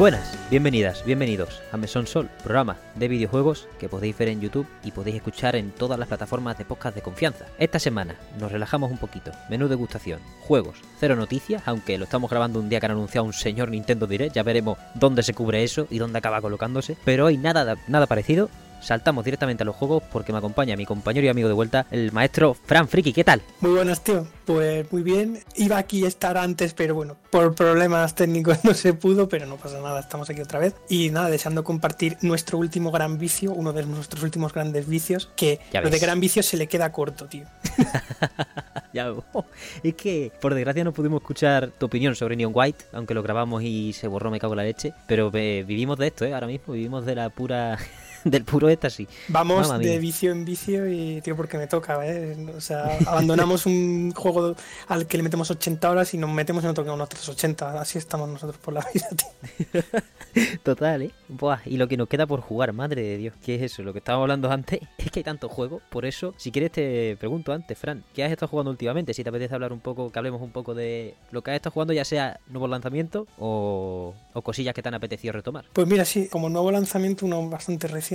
Buenas, bienvenidas, bienvenidos a Mesón Sol, programa de videojuegos que podéis ver en YouTube y podéis escuchar en todas las plataformas de podcast de confianza. Esta semana nos relajamos un poquito, menú degustación, juegos, cero noticias, aunque lo estamos grabando un día que han anunciado un señor Nintendo Direct, ya veremos dónde se cubre eso y dónde acaba colocándose, pero hoy nada, nada parecido, saltamos directamente a los juegos porque me acompaña mi compañero y amigo de vuelta, el maestro Fran Friki. ¿Qué tal? Muy buenas, tío. Pues muy bien. Iba aquí a estar antes, pero bueno, por problemas técnicos no se pudo, pero no pasa nada, estamos aquí otra vez. Y nada, deseando compartir nuestro último gran vicio, uno de nuestros últimos grandes vicios, que lo de gran vicio se le queda corto, tío. ya, es que por desgracia no pudimos escuchar tu opinión sobre Neon White, aunque lo grabamos y se borró, me cago en la leche. Pero eh, vivimos de esto, ¿eh? Ahora mismo vivimos de la pura del puro éxtasis. Vamos de vicio en vicio y, tío, porque me toca, ¿eh? O sea, abandonamos un juego al que le metemos 80 horas y nos metemos en otro que otros 80. Así estamos nosotros por la vida, tío. Total, ¿eh? Buah, y lo que nos queda por jugar, madre de Dios. ¿Qué es eso? Lo que estábamos hablando antes es que hay tanto juego. Por eso, si quieres, te pregunto antes, Fran, ¿qué has estado jugando últimamente? Si te apetece hablar un poco, que hablemos un poco de lo que has estado jugando, ya sea nuevo lanzamiento o, o cosillas que te han apetecido retomar. Pues mira, sí, como nuevo lanzamiento, uno bastante reciente,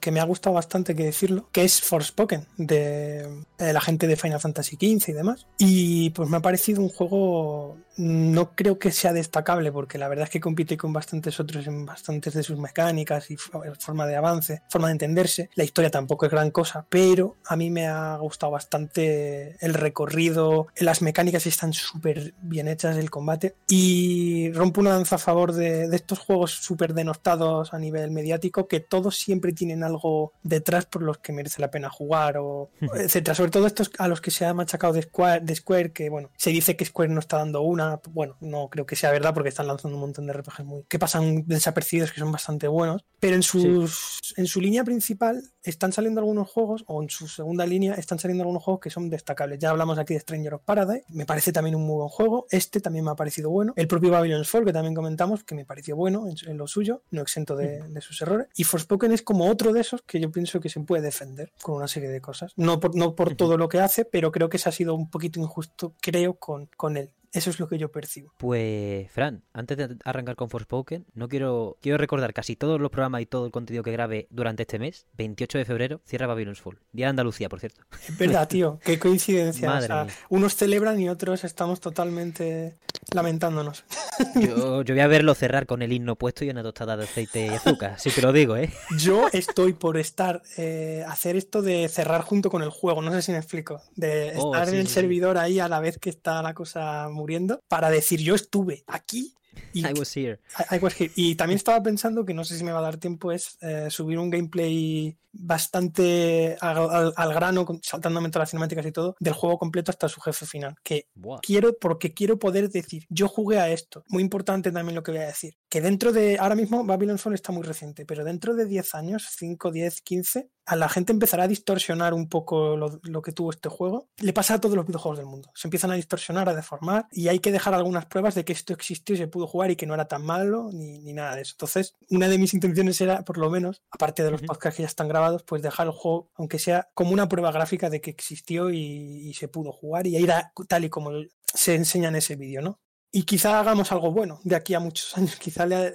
que me ha gustado bastante que decirlo, que es Forspoken, de, de la gente de Final Fantasy XV y demás. Y pues me ha parecido un juego no creo que sea destacable porque la verdad es que compite con bastantes otros en bastantes de sus mecánicas y forma de avance, forma de entenderse. La historia tampoco es gran cosa, pero a mí me ha gustado bastante el recorrido, las mecánicas están súper bien hechas, el combate y rompo una danza a favor de, estos juegos súper denostados a nivel mediático que todos siempre tienen algo detrás por los que merece la pena jugar o etcétera. Sobre todo estos a los que se ha machacado de Square, de Square que bueno, se dice que Square no está dando una bueno, no creo que sea verdad porque están lanzando un montón de RPGs muy, que pasan desapercibidos, que son bastante buenos, pero en, sus, en su línea principal están saliendo algunos juegos, o en su segunda línea están saliendo algunos juegos que son destacables. Ya hablamos aquí de Stranger of Paradise, me parece también un muy buen juego, este también me ha parecido bueno, el propio Babylon's Fall, que también comentamos, que me pareció bueno en, lo suyo, no exento de, de, sus errores, y Forspoken es como otro de esos que yo pienso que se puede defender con una serie de cosas, no por, no por todo lo que hace, pero creo que se ha sido un poquito injusto, creo, con, con él. Eso es lo que yo percibo. Pues, Fran, antes de arrancar con Forspoken, no quiero, quiero recordar casi todos los programas y todo el contenido que grabe durante este mes. 28 de febrero, cierra Babylon's Fall. Día de Andalucía, por cierto. Es verdad, tío. Qué coincidencia. unos celebran y otros estamos totalmente lamentándonos. Yo, yo, voy a verlo cerrar con el himno puesto y una tostada de aceite y azúcar. Sí te lo digo, ¿eh? Yo estoy por estar, eh, hacer esto de cerrar junto con el juego. No sé si me explico. De oh, estar en el servidor ahí a la vez que está la cosa muy para decir yo estuve aquí. Y, I was here. Y también estaba pensando que no sé si me va a dar tiempo es eh, subir un gameplay bastante al, grano, saltándome todas las cinemáticas y todo, del juego completo hasta su jefe final. Que quiero, porque quiero poder decir, yo jugué a esto. Muy importante también lo que voy a decir. Que dentro de, ahora mismo Babylon Fall está muy reciente, pero dentro de 10 años, 5, 10, 15, a la gente empezará a distorsionar un poco lo, que tuvo este juego. Le pasa a todos los videojuegos del mundo. Se empiezan a distorsionar, a deformar, y hay que dejar algunas pruebas de que esto existió y se pudo jugar y que no era tan malo ni, ni nada de eso. Entonces, una de mis intenciones era, por lo menos, aparte de los podcasts que ya están grabados, pues dejar el juego, aunque sea como una prueba gráfica de que existió y, se pudo jugar y era tal y como se enseña en ese vídeo, ¿no? Y quizá hagamos algo bueno de aquí a muchos años, quizá le,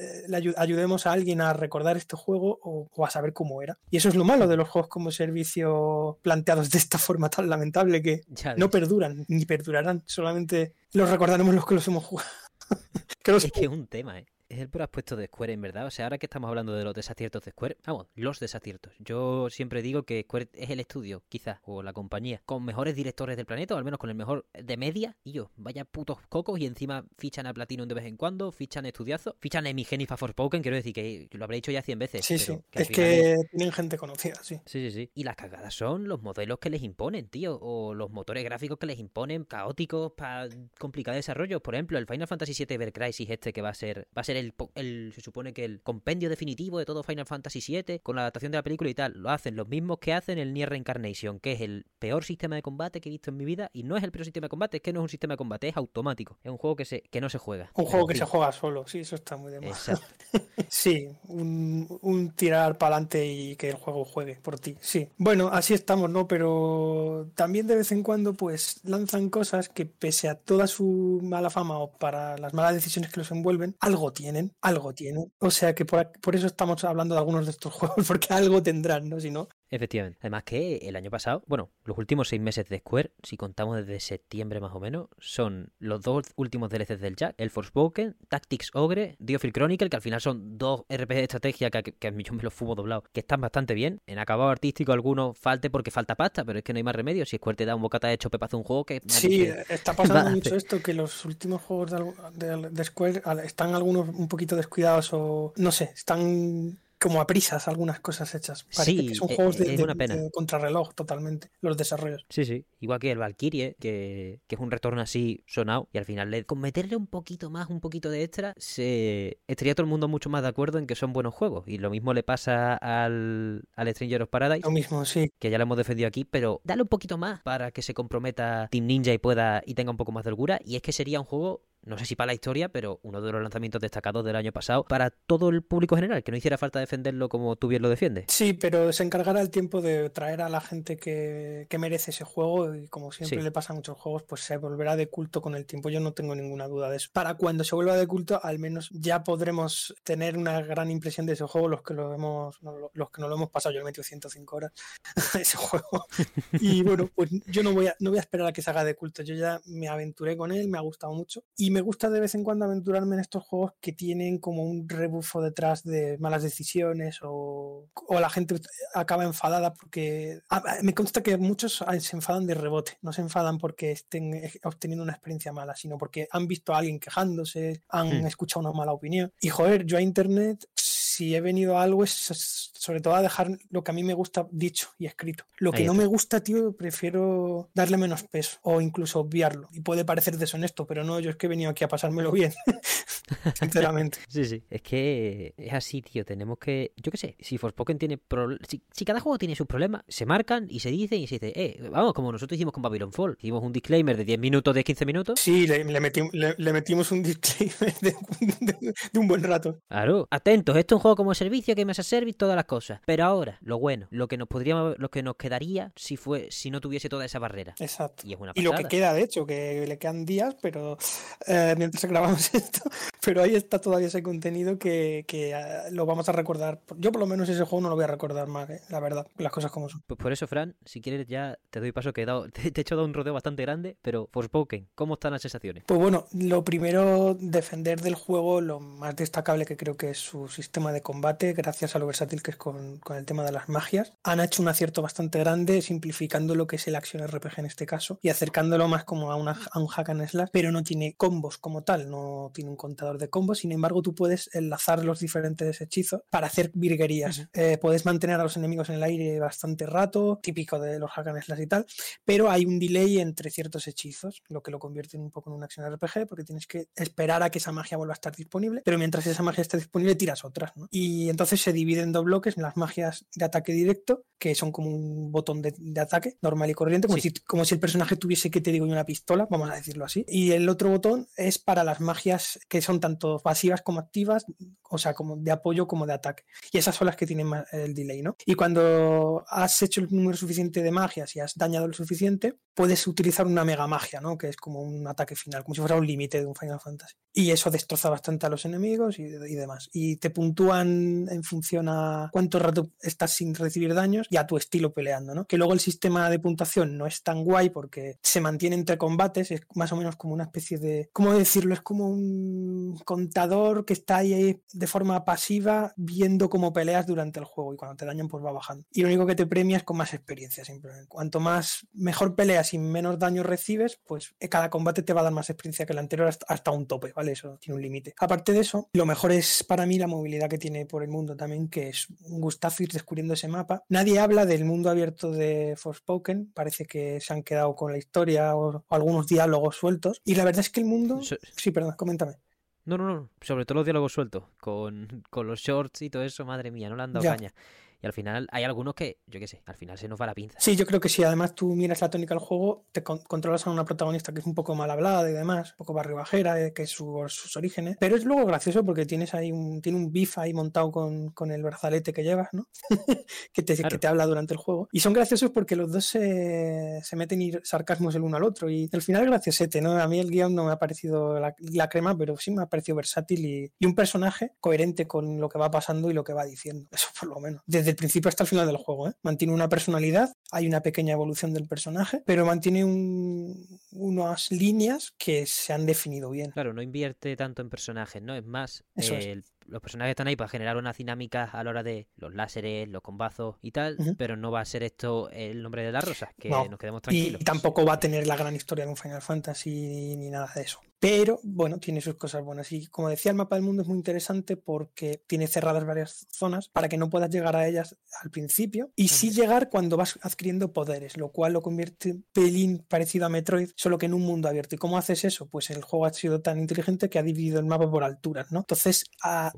ayudemos a alguien a recordar este juego o, a saber cómo era. Y eso es lo malo de los juegos como servicio planteados de esta forma tan lamentable que no perduran ni perdurarán, solamente los recordaremos los que los hemos jugado. es que es un tema, ¿eh? Es el puro aspecto de Square, en verdad. O sea, ahora que estamos hablando de los desaciertos de Square, vamos, los desaciertos. Yo siempre digo que Square es el estudio, quizás, o la compañía, con mejores directores del planeta, o al menos con el mejor de media. Y yo, vaya putos cocos, y encima fichan a Platinum de vez en cuando, fichan estudiazos, fichan a Emi for Forspoken, quiero decir que lo habré dicho ya 100 veces. Sí, sí, es que tienen gente conocida, sí. Sí, sí, sí. Y las cagadas son los modelos que les imponen, tío, o los motores gráficos que les imponen, caóticos, para complicar desarrollos. Por ejemplo, el Final Fantasy VII Ever Crisis este que va a ser, va a ser el, se supone que el compendio definitivo de todo Final Fantasy VII con la adaptación de la película y tal, lo hacen los mismos que hacen el Nier Reincarnation, que es el peor sistema de combate que he visto en mi vida y no es el peor sistema de combate, es que no es un sistema de combate, es automático, es un juego que se que no se juega. Un juego que se juega solo, sí, eso está muy de moda. sí, un, tirar para adelante y que el juego juegue por ti, sí. Bueno, así estamos, ¿no? Pero también de vez en cuando pues lanzan cosas que pese a toda su mala fama o para las malas decisiones que los envuelven, algo tienen tienen, algo tienen. O sea que por, por, eso estamos hablando de algunos de estos juegos, porque algo tendrán, ¿no? Si no, Efectivamente. Además que el año pasado, bueno, los últimos seis meses de Square, si contamos desde septiembre más o menos, son los dos últimos DLCs del Jack, el Forspoken, Tactics Ogre, Diofil Chronicle, que al final son dos RPG de estrategia que, que, que yo me los fumo doblado, que están bastante bien. En acabado artístico algunos falte porque falta pasta, pero es que no hay más remedio. Si Square te da un bocata de chope para hacer un juego que... Sí, está pasando mucho esto, que los últimos juegos de, de, de Square están algunos un poquito descuidados o no sé, están como a prisas algunas cosas hechas. Parece sí, que son juegos de, una pena. de, contrarreloj totalmente, los desarrollos. Sí, sí. Igual que el Valkyrie, que, que, es un retorno así sonado, y al final le, con meterle un poquito más, un poquito de extra, se estaría todo el mundo mucho más de acuerdo en que son buenos juegos. Y lo mismo le pasa al, al Stranger of Paradise. Lo mismo, sí. Que ya lo hemos defendido aquí, pero dale un poquito más para que se comprometa Team Ninja y pueda y tenga un poco más de holgura. Y es que sería un juego no sé si para la historia, pero uno de los lanzamientos destacados del año pasado para todo el público general, que no hiciera falta defenderlo como tú bien lo defiendes. Sí, pero se encargará el tiempo de traer a la gente que, que merece ese juego y como siempre sí. le pasa a muchos juegos, pues se volverá de culto con el tiempo. Yo no tengo ninguna duda de eso. Para cuando se vuelva de culto, al menos ya podremos tener una gran impresión de ese juego los que lo hemos, los que no lo hemos pasado. Yo le he metido 105 horas a ese juego. Y bueno, pues yo no voy a, no voy a esperar a que se haga de culto. Yo ya me aventuré con él, me ha gustado mucho y me gusta de vez en cuando aventurarme en estos juegos que tienen como un rebufo detrás de malas decisiones o, o la gente acaba enfadada porque me consta que muchos se enfadan de rebote, no se enfadan porque estén obteniendo una experiencia mala, sino porque han visto a alguien quejándose, han hmm. escuchado una mala opinión. Y joder, yo a internet si he venido a algo es sobre todo a dejar lo que a mí me gusta dicho y escrito. Lo que no me gusta, tío, prefiero darle menos peso o incluso obviarlo. Y puede parecer deshonesto, pero no, yo es que he venido aquí a pasármelo bien. Sinceramente. sí, sí. Es que es así, tío. Tenemos que. Yo qué sé, si Forspoken tiene. Pro... Si, si, cada juego tiene sus problemas, se marcan y se dicen y se dice, eh, vamos, como nosotros hicimos con Babylon Fall. Hicimos un disclaimer de 10 minutos, de 15 minutos. Sí, le, le, metimos, le, le metimos un disclaimer de, de, de, un buen rato. Claro. Atentos, esto es un juego como servicio, que me hace service, todas las cosas. Pero ahora, lo bueno, lo que nos podríamos, lo que nos quedaría si fue, si no tuviese toda esa barrera. Exacto. Y, es una y lo que queda, de hecho, que le quedan días, pero eh, mientras grabamos esto, pero ahí está todavía ese contenido que, que uh, lo vamos a recordar. Yo por lo menos ese juego no lo voy a recordar más, ¿eh? la verdad, las cosas como son. Pues por eso, Fran, si quieres ya te doy paso que he dado, te, te he hecho dado un rodeo bastante grande, pero Forspoken, ¿cómo están las sensaciones? Pues bueno, lo primero, defender del juego, lo más destacable que creo que es su sistema de combate, gracias a lo versátil que es con, con el tema de las magias. Han hecho un acierto bastante grande, simplificando lo que es el Action RPG en este caso, y acercándolo más como a, una, a un hack and slash, pero no tiene combos como tal, no tiene un contador de combos, sin embargo tú puedes enlazar los diferentes hechizos para hacer virguerías. Uh -huh. eh, puedes mantener a los enemigos en el aire bastante rato, típico de los hack and slash y tal, pero hay un delay entre ciertos hechizos, lo que lo convierte un poco en un Action RPG, porque tienes que esperar a que esa magia vuelva a estar disponible, pero mientras esa magia esté disponible tiras otras, ¿no? Y entonces se divide en dos bloques, las magias de ataque directo, que son como un botón de, de ataque normal y corriente, como, sí. si, como, si, el personaje tuviese, que te digo, una pistola, vamos a decirlo así. Y el otro botón es para las magias que son tanto pasivas como activas, o sea, como de apoyo como de ataque. Y esas son las que tienen el delay, ¿no? Y cuando has hecho el número suficiente de magias y has dañado lo suficiente, puedes utilizar una mega magia, ¿no? Que es como un ataque final, como si fuera un límite de un Final Fantasy. Y eso destroza bastante a los enemigos y, y demás. Y te puntúan en función a cuánto rato estás sin recibir daños y a tu estilo peleando, ¿no? Que luego el sistema de puntuación no es tan guay porque se mantiene entre combates, es más o menos como una especie de, ¿cómo decirlo? Es como un contador que está ahí de forma pasiva viendo cómo peleas durante el juego y cuando te dañan pues va bajando. Y lo único que te premia es con más experiencia simplemente. Cuanto más mejor peleas y menos daño recibes, pues cada combate te va a dar más experiencia que el anterior hasta, un tope, ¿vale? Eso tiene un límite. Aparte de eso, lo mejor es para mí la movilidad que tiene por el mundo también, que es un gustazo ir descubriendo ese mapa. Nadie habla del mundo abierto de Forspoken, parece que se han quedado con la historia o, o algunos diálogos sueltos. Y la verdad es que el mundo... Sí, perdón, coméntame. No, no, no, sobre todo los diálogos sueltos, con, con los shorts y todo eso, madre mía, no le han dado ya. caña. Y al final hay algunos que, yo qué sé, al final se nos va la pinza. Sí, yo creo que si además tú miras la tónica del juego, te controlas a una protagonista que es un poco mal hablada y demás, un poco barrio bajera, eh, que es sus orígenes, pero es luego gracioso porque tienes ahí un, tiene un bif ahí montado con, con el brazalete que llevas, ¿no? que, te, que te habla durante el juego. Y son graciosos porque los dos se, se meten y sarcasmos el uno al otro y al final es graciosete, ¿no? A mí el guion no me ha parecido la, la crema, pero sí me ha parecido versátil y, y un personaje coherente con lo que va pasando y lo que va diciendo. Eso por lo menos. Desde el principio hasta el final del juego. ¿eh? Mantiene una personalidad, hay una pequeña evolución del personaje, pero mantiene un, unas líneas que se han definido bien. Claro, no invierte tanto en personajes, ¿no? Es más, los personajes están ahí para generar unas dinámicas a la hora de los láseres, los combazos y tal, pero no va a ser esto el nombre de las rosas, que nos quedemos tranquilos. Y tampoco va a tener la gran historia de un Final Fantasy ni nada de eso. Pero bueno, tiene sus cosas buenas. Y como decía, el mapa del mundo es muy interesante porque tiene cerradas varias zonas para que no puedas llegar a ellas al principio y sí llegar cuando vas adquiriendo poderes, lo cual lo convierte un pelín parecido a Metroid, solo que en un mundo abierto. ¿Y cómo haces eso? Pues el juego ha sido tan inteligente que ha dividido el mapa por alturas, ¿no? Entonces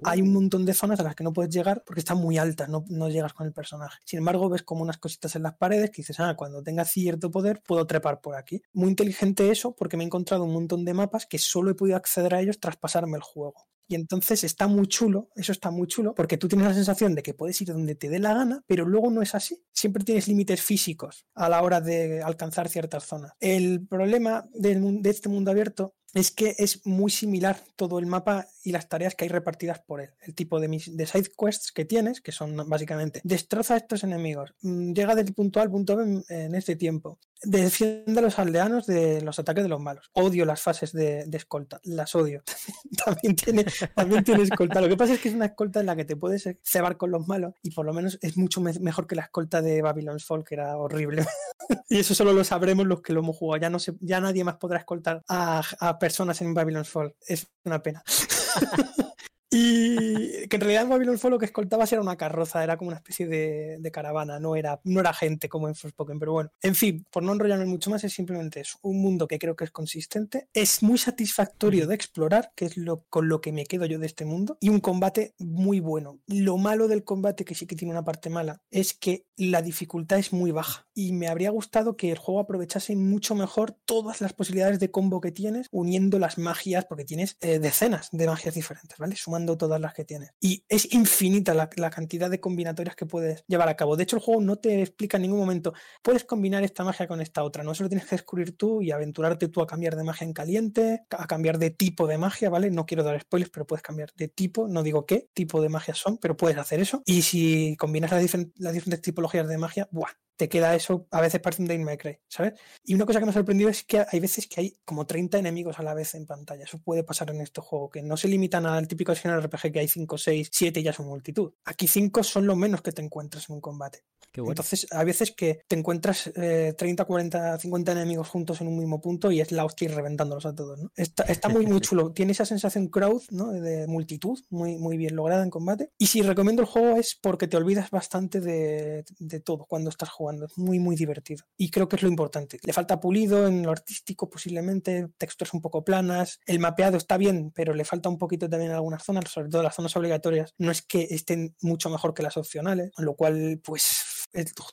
hay un montón de zonas a las que no puedes llegar porque están muy altas, no, no llegas con el personaje. Sin embargo, ves como unas cositas en las paredes que dices, ah, cuando tenga cierto poder puedo trepar por aquí. Muy inteligente eso porque me he encontrado un montón de mapas que solo he podido acceder a ellos tras pasarme el juego. Y entonces está muy chulo, eso está muy chulo, porque tú tienes la sensación de que puedes ir donde te dé la gana, pero luego no es así. Siempre tienes límites físicos a la hora de alcanzar ciertas zonas. El problema de, este mundo abierto es que es muy similar todo el mapa y las tareas que hay repartidas por él. El tipo de, de side quests que tienes, que son básicamente destroza a estos enemigos, mm, llega del punto A al punto B en, este tiempo, defiende a los aldeanos de los ataques de los malos. Odio las fases de, escolta, las odio. también, tiene, también tiene escolta. Lo que pasa es que es una escolta en la que te puedes cebar con los malos y por lo menos es mucho mejor que la escolta de Babylon's Fall, que era horrible. y eso solo lo sabremos los que lo hemos jugado. Ya, no se, ya nadie más podrá escoltar a, a personas en Babylon's Fall. Es una pena. Y que en realidad Babylon Fall lo que escoltabas era una carroza, era como una especie de, caravana, no era, no era gente como en Forspoken, pero bueno. En fin, por no enrollarme mucho más, es simplemente eso. Un mundo que creo que es consistente, es muy satisfactorio de explorar, que es lo con lo que me quedo yo de este mundo, y un combate muy bueno. Lo malo del combate, que sí que tiene una parte mala, es que la dificultad es muy baja. Y me habría gustado que el juego aprovechase mucho mejor todas las posibilidades de combo que tienes, uniendo las magias, porque tienes eh, decenas de magias diferentes, ¿vale? Todas las que tienes. Y es infinita la, cantidad de combinatorias que puedes llevar a cabo. De hecho, el juego no te explica en ningún momento, puedes combinar esta magia con esta otra, no solo tienes que descubrir tú y aventurarte tú a cambiar de magia en caliente, a cambiar de tipo de magia, ¿vale? No quiero dar spoilers, pero puedes cambiar de tipo, no digo qué tipo de magia son, pero puedes hacer eso. Y si combinas las, las diferentes tipologías de magia, ¡buah! Te queda eso, a veces parece un Dane ¿sabes? Y una cosa que me ha sorprendido es que hay veces que hay como 30 enemigos a la vez en pantalla. Eso puede pasar en este juego, que no se limitan al típico escenario RPG que hay 5, 6, 7 y ya son multitud. Aquí 5 son lo menos que te encuentras en un combate. Entonces, hay veces que te encuentras 30, 40, 50 enemigos juntos en un mismo punto y es la hostia reventándolos a todos. ¿no? Está, está, muy, muy chulo. Tiene esa sensación crowd, ¿no? De multitud, muy, muy bien lograda en combate. Y si recomiendo el juego es porque te olvidas bastante de, de todo cuando estás jugando. Es muy, muy divertido. Y creo que es lo importante. Le falta pulido en lo artístico, posiblemente, texturas un poco planas. El mapeado está bien, pero le falta un poquito también en algunas zonas, sobre todo las zonas obligatorias. No es que estén mucho mejor que las opcionales, con lo cual, pues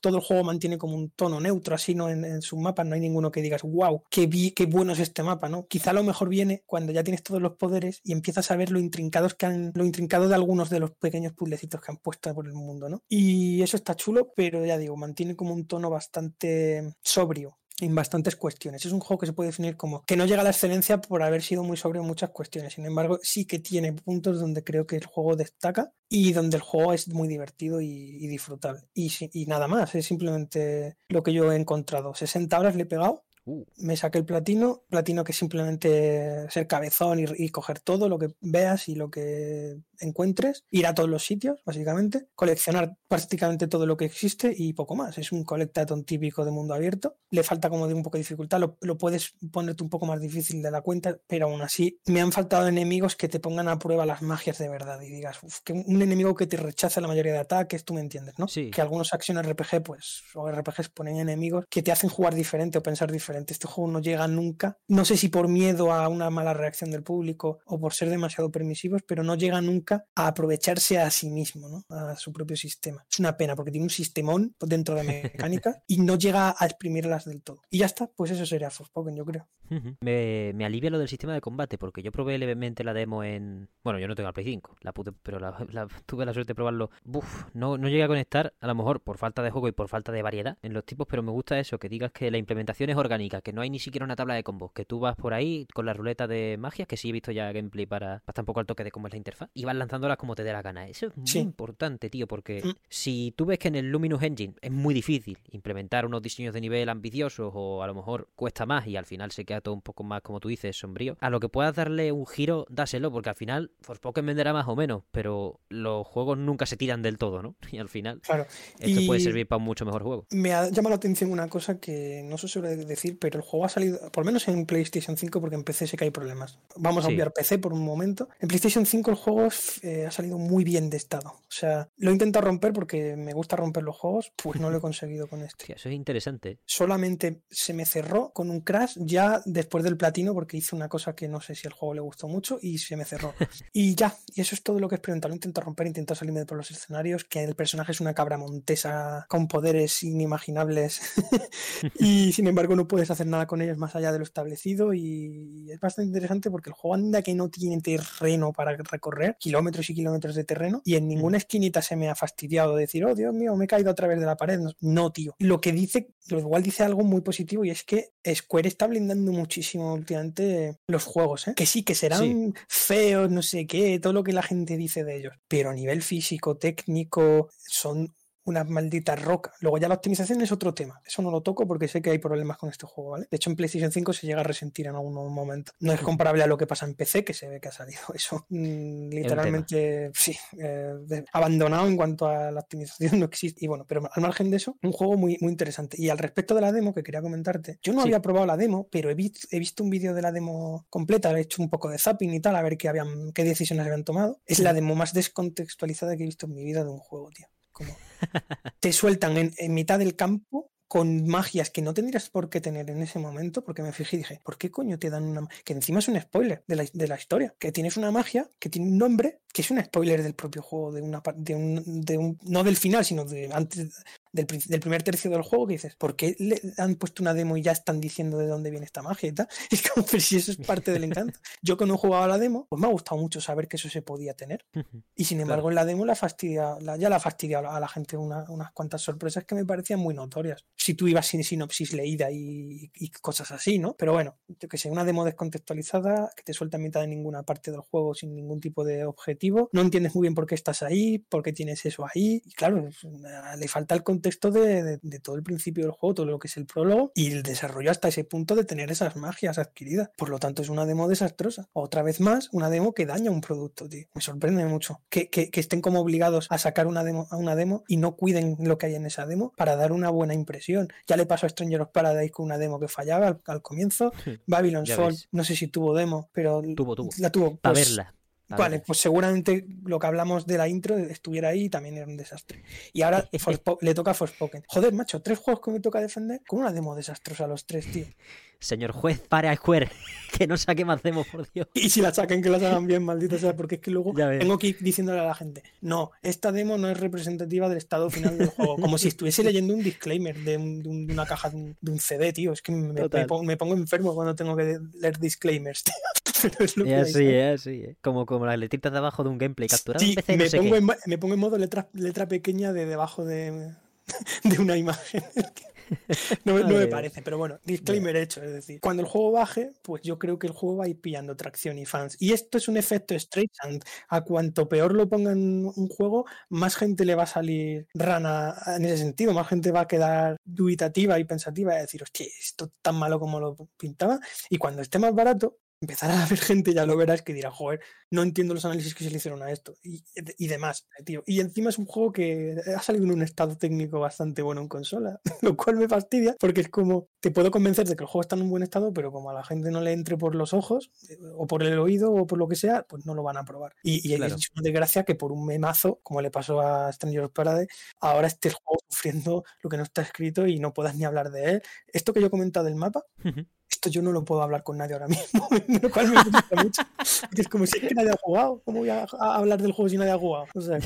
todo el juego mantiene como un tono neutro, así, ¿no? En, en sus mapas no hay ninguno que digas, wow, qué, qué bueno es este mapa, ¿no? Quizá lo mejor viene cuando ya tienes todos los poderes y empiezas a ver lo intrincados que han, lo intrincado de algunos de los pequeños puzzlecitos que han puesto por el mundo, ¿no? Y eso está chulo, pero ya digo, mantiene como un tono bastante sobrio en bastantes cuestiones. Es un juego que se puede definir como que no llega a la excelencia por haber sido muy sobre muchas cuestiones. Sin embargo, sí que tiene puntos donde creo que el juego destaca y donde el juego es muy divertido y, disfrutable. Y, y, nada más, es simplemente lo que yo he encontrado. 60 horas le he pegado Uh. Me saqué el platino, platino que simplemente ser cabezón y, coger todo lo que veas y lo que encuentres, ir a todos los sitios, básicamente, coleccionar prácticamente todo lo que existe y poco más. Es un colectaton típico de mundo abierto. Le falta como de un poco de dificultad, lo, puedes ponerte un poco más difícil de la cuenta, pero aún así me han faltado enemigos que te pongan a prueba las magias de verdad y digas, que un enemigo que te rechaza la mayoría de ataques, tú me entiendes, ¿no? Que algunos acciones RPG, pues, o RPGs ponen enemigos que te hacen jugar diferente o pensar diferente este juego no llega nunca, no sé si por miedo a una mala reacción del público o por ser demasiado permisivos, pero no llega nunca a aprovecharse a sí mismo, ¿no? a su propio sistema. Es una pena porque tiene un sistemón dentro de mecánica y no llega a exprimirlas del todo. Y ya está, pues eso sería Forspoken, yo creo. Me, me, alivia lo del sistema de combate porque yo probé levemente la demo en... Bueno, yo no tengo la Play 5, la pude, pero la, tuve la suerte de probarlo. Buf, no, no llegué a conectar, a lo mejor por falta de juego y por falta de variedad en los tipos, pero me gusta eso, que digas que la implementación es orgánica, que no hay ni siquiera una tabla de combos, que tú vas por ahí con la ruleta de magia, que sí he visto ya gameplay para, para un poco al toque de cómo es la interfaz, y vas lanzándolas como te dé la gana. Eso es muy importante, tío, porque mm. si tú ves que en el Luminous Engine es muy difícil implementar unos diseños de nivel ambiciosos o a lo mejor cuesta más y al final se queda todo un poco más, como tú dices, sombrío, a lo que puedas darle un giro, dáselo, porque al final Forspoken venderá más o menos, pero los juegos nunca se tiran del todo, ¿no? Y al final claro. esto puede servir para un mucho mejor juego. Me ha llamado la atención una cosa que no se suele decir, pero el juego ha salido, por lo menos en PlayStation 5, porque en PC sé que hay problemas. Vamos a obviar PC por un momento. En PlayStation 5 el juego eh, ha salido muy bien de estado. O sea, lo he intentado romper porque me gusta romper los juegos, pues no lo he conseguido con este. eso es interesante. Solamente se me cerró con un crash ya después del platino porque hice una cosa que no sé si el juego le gustó mucho y se me cerró. y ya, y eso es todo lo que he experimentado. Intento romper, intento salirme por los escenarios, que el personaje es una cabra montesa con poderes inimaginables y sin embargo no puedes hacer nada con ellos más allá de lo establecido y es bastante interesante porque el juego anda que no tiene terreno para recorrer, kilómetros y kilómetros de terreno y en ninguna esquinita se me ha fastidiado decir, oh Dios mío, me he caído a través de la pared. No, tío. Lo que dice, lo igual dice algo muy positivo y es que Square está blindando muchísimo últimamente los juegos, ¿eh? que sí, que serán feos, no sé qué, todo lo que la gente dice de ellos, pero a nivel físico, técnico, son una maldita roca. Luego ya la optimización es otro tema. Eso no lo toco porque sé que hay problemas con este juego, ¿vale? De hecho, en PlayStation 5 se llega a resentir en algún momento. No es comparable a lo que pasa en PC, que se ve que ha salido eso mm, literalmente, sí, eh, abandonado en cuanto a la optimización, no existe. Y bueno, pero al margen de eso, un juego muy, muy interesante. Y al respecto de la demo que quería comentarte, yo no había probado la demo, pero he, visto, he visto un vídeo de la demo completa, he hecho un poco de zapping y tal, a ver qué, habían, qué decisiones habían tomado. Es la demo más descontextualizada que he visto en mi vida de un juego, tío. Como te sueltan en, mitad del campo con magias que no tendrías por qué tener en ese momento, porque me fijé y dije, ¿por qué coño te dan una que encima es un spoiler de la, de la historia? Que tienes una magia que tiene un nombre que es un spoiler del propio juego, de una de de un no del final, sino de antes del, del, primer tercio del juego, que dices, ¿por qué le han puesto una demo y ya están diciendo de dónde viene esta magia y tal? Es como, pero si eso es parte del encanto. Yo cuando he jugado a la demo, pues me ha gustado mucho saber que eso se podía tener. Y sin embargo, en la demo la fastidia, la, ya la fastidia a la gente unas cuantas sorpresas que me parecían muy notorias. Si tú ibas sin sinopsis leída y, y, cosas así, ¿no? Pero bueno, yo que sé, una demo descontextualizada que te suelta a mitad de ninguna parte del juego sin ningún tipo de objetivo no entiendes muy bien por qué estás ahí, por qué tienes eso ahí, y claro, le falta el contexto de, todo el principio del juego, todo lo que es el prólogo y el desarrollo hasta ese punto de tener esas magias adquiridas. Por lo tanto, es una demo desastrosa. Otra vez más, una demo que daña un producto, tío. Me sorprende mucho que, estén como obligados a sacar una demo, a una demo y no cuiden lo que hay en esa demo para dar una buena impresión. Ya le pasó a Stranger of Paradise con una demo que fallaba al, comienzo. Babylon's Fall, no sé si tuvo demo, pero tuvo, tuvo. la tuvo. Pues, verla. Vale, pues seguramente lo que hablamos de la intro estuviera ahí y también era un desastre. Y ahora le toca a Forspoken. Joder, macho, tres juegos que me toca defender con una demo desastrosa a los tres, tío. Señor juez, para Square, que no saque más demos, por Dios. Y si la saquen, que la hagan bien, maldito sea, porque es que luego tengo que ir diciéndole a la gente, no, esta demo no es representativa del estado final del juego. Como si estuviese leyendo un disclaimer de, una caja de un, CD, tío. Es que me, pongo, enfermo cuando tengo que leer disclaimers, tío. Pero es lo que así, es así. Como, como las letritas de abajo de un gameplay capturado sí, me, pongo en, me pongo en modo letra, letra pequeña de debajo de, de una imagen. no, me parece, pero bueno, disclaimer hecho. Es decir, cuando el juego baje, pues yo creo que el juego va a ir pillando tracción y fans. Y esto es un efecto and A cuanto peor lo pongan un juego, más gente le va a salir rana en ese sentido. Más gente va a quedar dubitativa y pensativa y decir, hostia, esto tan malo como lo pintaba. Y cuando esté más barato, empezará a haber gente, ya lo verás, que dirá, joder, no entiendo los análisis que se le hicieron a esto y, y demás, tío. Y encima es un juego que ha salido en un estado técnico bastante bueno en consola, lo cual me fastidia porque es como, te puedo convencer de que el juego está en un buen estado, pero como a la gente no le entre por los ojos eh, o por el oído o por lo que sea, pues no lo van a probar. Y, y es una desgracia que por un memazo, como le pasó a Stranger of Paradise, ahora esté el juego sufriendo lo que no está escrito y no puedas ni hablar de él. Esto que yo he comentado del mapa, esto yo no lo puedo hablar con nadie ahora mismo, lo cual me gusta mucho. es como si es que nadie ha jugado. ¿Cómo voy a, hablar del juego si nadie ha jugado? O sea,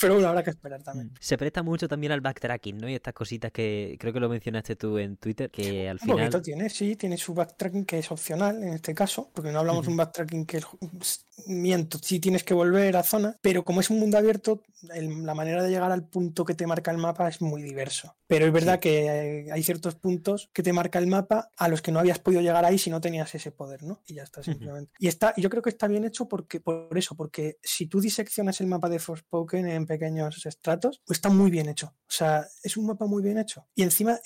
pero bueno, habrá que esperar también. Se presta mucho también al backtracking, ¿no? Y estas cositas que creo que lo mencionaste tú en Twitter, que al final... Un tiene, sí, tiene su backtracking que es opcional en este caso, porque no hablamos de un backtracking que es... Miento, sí tienes que volver a zona, pero como es un mundo abierto, la manera de llegar al punto que te marca el mapa es muy diverso. Pero es verdad que hay ciertos puntos que te marca el mapa a los que no habías podido llegar ahí si no tenías ese poder, ¿no? Y ya está, simplemente. Y está, yo creo que está bien hecho porque, por eso, porque si tú diseccionas el mapa de Forspoken en pequeños estratos, pues está muy bien hecho. O sea, es un mapa muy bien hecho. Y encima,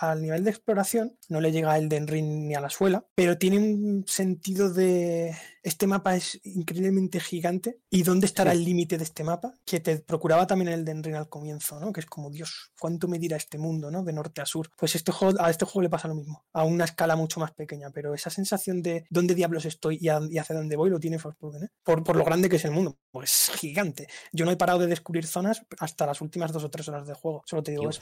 al nivel de exploración, no le llega el Den Ring ni a la suela, pero tiene un sentido de. Este mapa es increíblemente gigante. ¿Y dónde estará el límite de este mapa? Que te procuraba también el Ring al comienzo, ¿no? Que es como, Dios, ¿cuánto me dirá este mundo, ¿no? De norte a sur. Pues este juego, a este juego le pasa lo mismo, a una escala mucho más pequeña, pero esa sensación de dónde diablos estoy y, hacia dónde voy lo tiene Forspoken, ¿eh? Por, por lo grande que es el mundo. Pues gigante. Yo no he parado de descubrir zonas hasta las últimas dos o tres horas de juego. Solo te digo eso.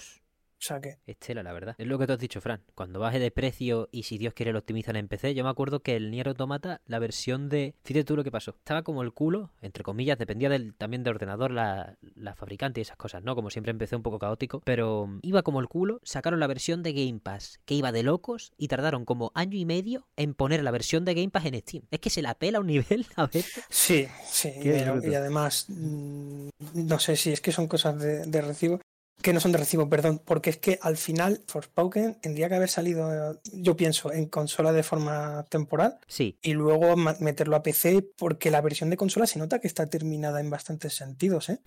O sea que. Estela, la verdad. Es lo que tú has dicho, Fran. Cuando baje de precio y si Dios quiere lo optimizan en PC, yo me acuerdo que el Nier Automata, la versión de. Fíjate tú lo que pasó. Estaba como el culo, entre comillas, dependía del, también de ordenador, la, la fabricante y esas cosas, ¿no? Como siempre empecé un poco caótico. Pero iba como el culo, sacaron la versión de Game Pass, que iba de locos, y tardaron como año y medio en poner la versión de Game Pass en Steam. Es que se la pela a un nivel a veces. Sí, sí. Y, además, mm, no sé si es que son cosas de recibo que no son de recibo, perdón, porque es que al final Forspoken tendría que haber salido, yo pienso, en consola de forma temporal sí. y luego meterlo a PC porque la versión de consola se nota que está terminada en bastantes sentidos. ¿eh?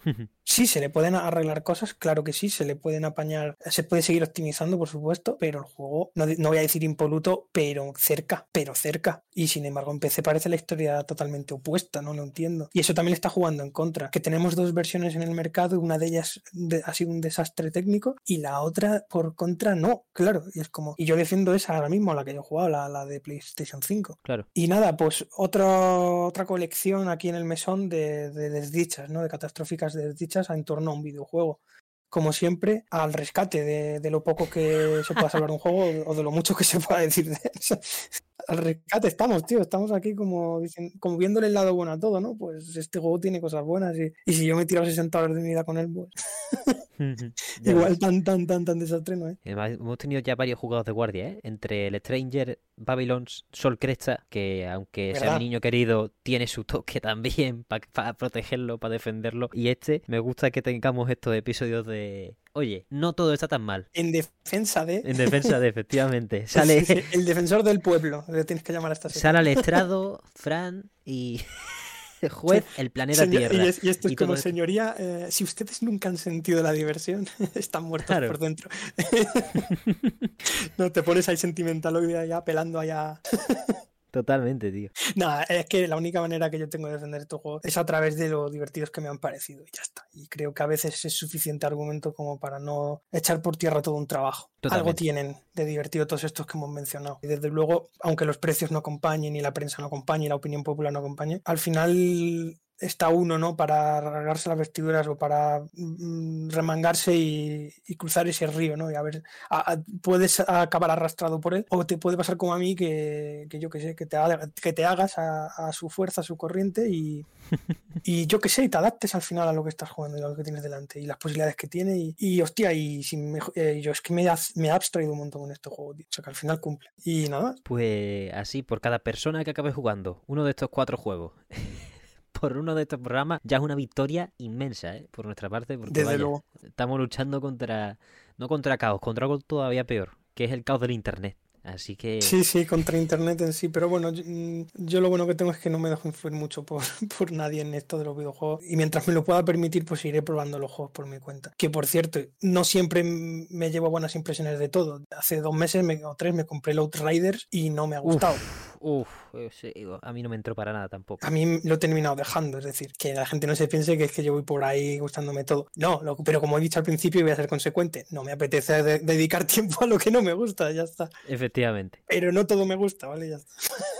sí, se le pueden arreglar cosas, claro que sí, se le pueden apañar, se puede seguir optimizando, por supuesto, pero el juego, no, no voy a decir impoluto, pero cerca, pero cerca. Y sin embargo en PC parece la historia totalmente opuesta, no lo entiendo. Y eso también está jugando en contra, que tenemos dos versiones en el mercado y una de ellas ha sido un desastre técnico y la otra por contra no, claro. Y es como, y yo defiendo esa ahora mismo, la que yo he jugado, la, la de PlayStation 5. Claro. Y nada, pues otra otra colección aquí en el mesón de, desdichas, ¿no? De catastróficas desdichas en torno a un videojuego como siempre, al rescate de, lo poco que se pueda salvar un juego o de lo mucho que se pueda decir de eso. Al rescate estamos, tío, estamos aquí como, como viéndole el lado bueno a todo, ¿no? Pues este juego tiene cosas buenas y, y si yo me tiro 60 horas de mi vida con él, pues... Igual tan, tan, tan, tan desastre, ¿no? ¿eh? hemos tenido ya varios jugadores de guardia, ¿eh? Entre el Stranger, Babylons, Sol Cresta, que aunque sea mi niño querido, tiene su toque también para protegerlo, para defenderlo. Y este, me gusta que tengamos estos episodios de oye, no todo está tan mal. En defensa de. En defensa de, efectivamente. Sale. el defensor del pueblo, le tienes que llamar a esta Sale al estrado, Fran y. juez, el planeta Tierra. Y, esto es como, señoría, eh, si ustedes nunca han sentido la diversión, están muertos por dentro. no te pones ahí sentimental hoy allá, apelando allá. Totalmente, tío. Nada, es que la única manera que yo tengo de defender estos juegos es a través de lo divertidos que me han parecido y ya está. Y creo que a veces es suficiente argumento como para no echar por tierra todo un trabajo. Algo tienen de divertido todos estos que hemos mencionado. Y desde luego, aunque los precios no acompañen, y la prensa no acompañe, y la opinión popular no acompañe, al final está uno, ¿no? Para rasgarse las vestiduras o para mm, remangarse y, cruzar ese río, ¿no? Y a ver, puedes acabar arrastrado por él o te puede pasar como a mí que, yo que sé, que te, que te hagas a, su fuerza, a su corriente y, y yo que sé, y te adaptes al final a lo que estás jugando y a lo que tienes delante y las posibilidades que tiene y, hostia, y eh, yo es que me, me he abstraído un montón con este juego, tío. o sea que al final cumple. Y nada. Pues así, por cada persona que acabe jugando uno de estos cuatro juegos por uno de estos programas ya es una victoria inmensa, ¿eh? Por nuestra parte, porque estamos luchando contra, no contra caos, contra algo todavía peor, que es el caos del Internet. Así que... Sí, sí, contra Internet en sí, pero bueno, mm, yo, lo bueno que tengo es que no me dejo influir mucho por, por, nadie en esto de los videojuegos y mientras me lo pueda permitir, pues iré probando los juegos por mi cuenta. Que por cierto, no siempre me llevo buenas impresiones de todo. Hace dos meses o tres me compré el Outriders y no me ha gustado. Uf, a mí no me entró para nada tampoco. A mí lo he terminado dejando, es decir, que la gente no se piense que es que yo voy por ahí gustándome todo. No, pero como he dicho al principio, voy a ser consecuente. No me apetece dedicar tiempo a lo que no me gusta, ya está. Efectivamente. Pero no todo me gusta, ¿vale? Ya está.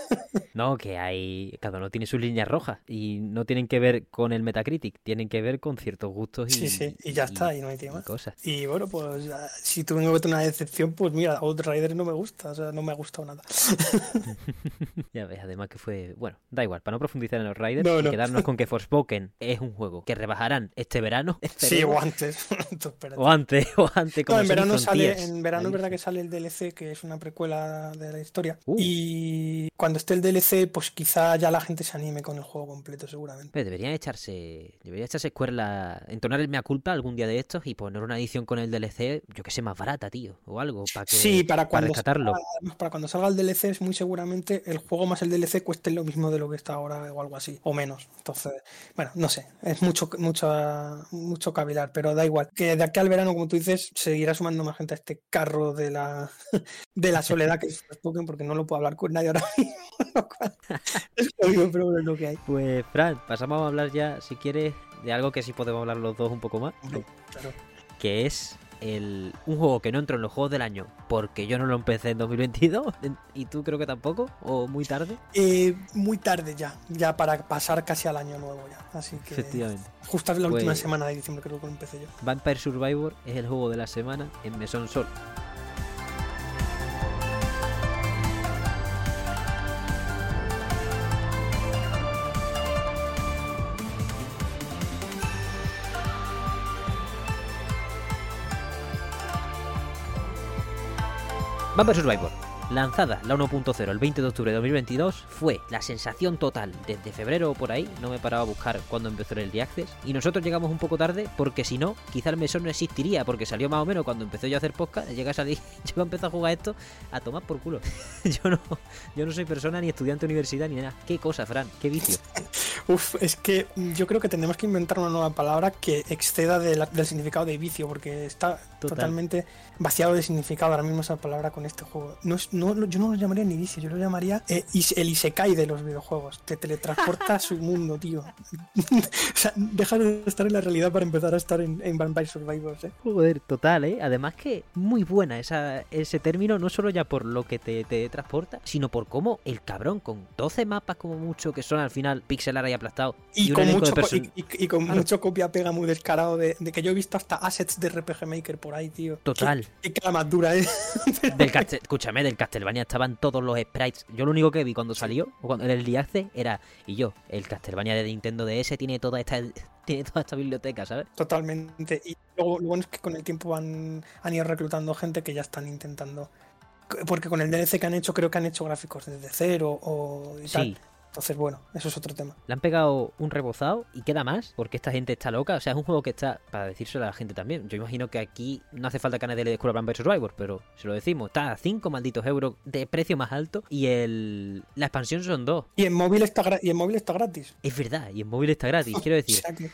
No, que hay. Cada uno tiene sus líneas rojas y no tienen que ver con el Metacritic, tienen que ver con ciertos gustos y. Sí, sí, y ya está, y no hay tema. Cosas. Y bueno, pues si tú vengo una decepción, pues mira, Outrider no me gusta, o sea, no me ha gustado nada. ya ves, además que fue. Bueno, da igual, para no profundizar en los Riders y quedarnos con que Forspoken es un juego que rebajarán este verano. Sí, o antes. o antes, o antes. Como en verano sale, en verano es verdad que sale el DLC, que es una precuela de la historia. Uh. Y cuando esté el DLC, pues quizá ya la gente se anime con el juego completo, seguramente. deberían echarse. Debería echarse escuela. Entonar el mea culpa algún día de estos y poner una edición con el DLC, yo que sé, más barata, tío. O algo. Para que, sí, para cuando, salga, para cuando salga el DLC, es muy seguramente el juego más el DLC cueste lo mismo de lo que está ahora o algo así. O menos. Entonces, bueno, no sé. Es mucho, mucho, mucho cavilar, pero da igual. Que de aquí al verano, como tú dices, seguirá sumando más gente a este carro de la, de la soledad que es Pokémon, porque no lo puedo hablar con nadie ahora mismo. es pero es lo que hay. Pues, Fran, pasamos a hablar ya, si quieres, de algo que sí podemos hablar los dos un poco más. Claro. Que es el, un juego que no entró en los juegos del año porque yo no lo empecé en 2022 y tú creo que tampoco o muy tarde eh, muy tarde ya ya para pasar casi al año nuevo ya así que efectivamente. justo la última pues semana de diciembre creo que lo empecé yo. Vampire Survivor es el juego de la semana en Mesón Sol Vampire Survivor, lanzada la 1.0 el 20 de octubre de 2022, fue la sensación total desde febrero o por ahí, no me paraba a buscar cuando empezó el Early Access, y nosotros llegamos un poco tarde porque si no, quizá el mesón no existiría, porque salió más o menos cuando empezó yo a hacer podcast, llega a salir, yo empecé a jugar esto a tomar por culo. yo no yo no soy persona ni estudiante de universidad ni nada. Qué cosa, Fran, qué vicio. Uf, es que yo creo que tenemos que inventar una nueva palabra que exceda del significado de vicio, porque está totalmente vaciado de significado ahora mismo esa palabra con este juego. No, no, yo no lo llamaría ni vicio, yo lo llamaría eh, el Isekai de los videojuegos. Te teletransporta a su mundo, tío. o sea, deja de estar en la realidad para empezar a estar en, Vampire Survivors, ¿eh? Joder, total, ¿eh? Además que muy buena esa, ese término, no solo ya por lo que te, te transporta, sino por cómo el cabrón, con 12 mapas como mucho, que son al final pixelar y aplastado. Y, con, mucho, y, con mucho copia pega muy descarado de, de, que yo he visto hasta assets de RPG Maker por ahí, tío. Total. Qué, qué más dura, ¿eh? del escúchame, del Castlevania estaban todos los sprites. Yo lo único que vi cuando salió, o cuando en el Diace, era. Y yo, el Castlevania de Nintendo DS tiene toda esta tiene toda esta biblioteca, ¿sabes? Totalmente. Y luego lo bueno es que con el tiempo han, han ido reclutando gente que ya están intentando porque con el DLC que han hecho, creo que han hecho gráficos desde cero o y sí. Entonces, bueno, eso es otro tema. Le han pegado un rebozado y queda más, porque esta gente está loca. O sea, es un juego que está, para decírselo a la gente también. Yo imagino que aquí no hace falta que nadie le descubra Vampire Survivor, pero se lo decimos, está a 5 malditos euros de precio más alto y el la expansión son 2. Y en móvil está, y en móvil está gratis. Es verdad, y en móvil está gratis, quiero decir.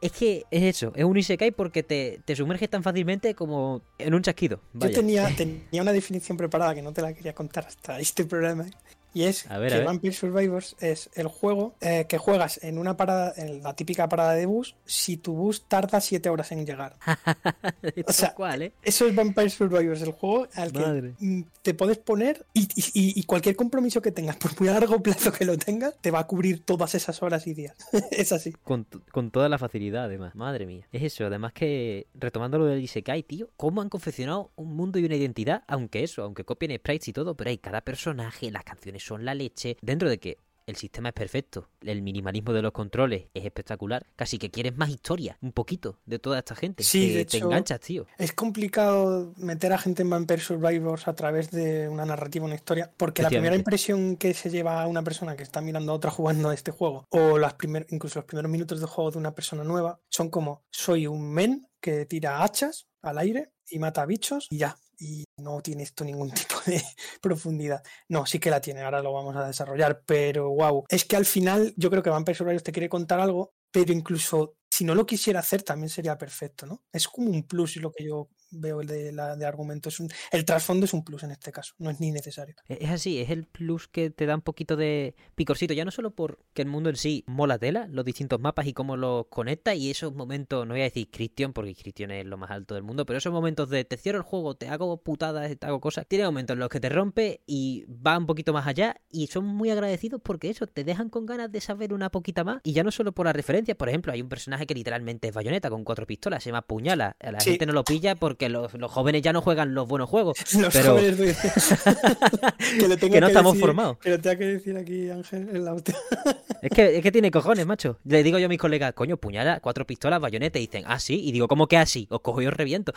Es que es eso, es un Isekai porque te, te sumerges tan fácilmente como en un chasquido. Yo tenía, tenía una definición preparada que no te la quería contar hasta este programa. Y es que Vampire Survivors es el juego eh, que juegas en una parada, en la típica parada de bus, si tu bus tarda 7 horas en llegar. o sea, ¿eh? eso es Vampire Survivors, el juego al que mm, te puedes poner y, cualquier compromiso que tengas, por muy largo plazo que lo tengas, te va a cubrir todas esas horas y días. es así. Con, toda la facilidad, además. Madre mía. Es eso, además que, retomando lo del Isekai, tío, ¿cómo han confeccionado un mundo y una identidad? Aunque eso, aunque copien sprites y todo, pero hay cada personaje, las canciones son la leche. Dentro de que el sistema es perfecto, el minimalismo de los controles es espectacular, casi que quieres más historia, un poquito, de toda esta gente. Sí, te, te enganchas, tío. Es complicado meter a gente en Vampire Survivors a través de una narrativa, una historia, porque la primera impresión que se lleva a una persona que está mirando a otra jugando a este juego, o las primer, incluso los primeros minutos de juego de una persona nueva, son como, soy un men que tira hachas al aire y mata bichos y ya, y no tiene esto ningún tipo de profundidad. No, sí que la tiene, ahora lo vamos a desarrollar, pero wow. Es que al final yo creo que Vampire Survivors te quiere contar algo, pero incluso si no lo quisiera hacer también sería perfecto, ¿no? Es como un plus lo que yo veo el de, la, de argumento. Es un, el trasfondo es un plus en este caso, no es ni necesario. E, es así, es el plus que te da un poquito de picorcito, ya no solo porque el mundo en sí mola tela, los distintos mapas y cómo los conecta, y esos momentos, no voy a decir Christian, porque Christian es lo más alto del mundo, pero esos momentos de te cierro el juego, te hago putadas, te hago cosas, tiene momentos en los que te rompe y va un poquito más allá, y son muy agradecidos porque eso, te dejan con ganas de saber una poquita más, y ya no solo por las referencias, por ejemplo, hay un personaje que literalmente es bayoneta con cuatro pistolas, se llama Puñala, la gente no lo pilla porque los, jóvenes ya no juegan los buenos juegos. Los pero... jóvenes que, no estamos formados. Pero te ha que decir aquí, Ángel, el auto. es, que, es que tiene cojones, macho. Le digo yo a mis colegas, coño, puñala, cuatro pistolas, bayoneta, y dicen, ah, sí, y digo, ¿cómo que así? Os cojo y os reviento.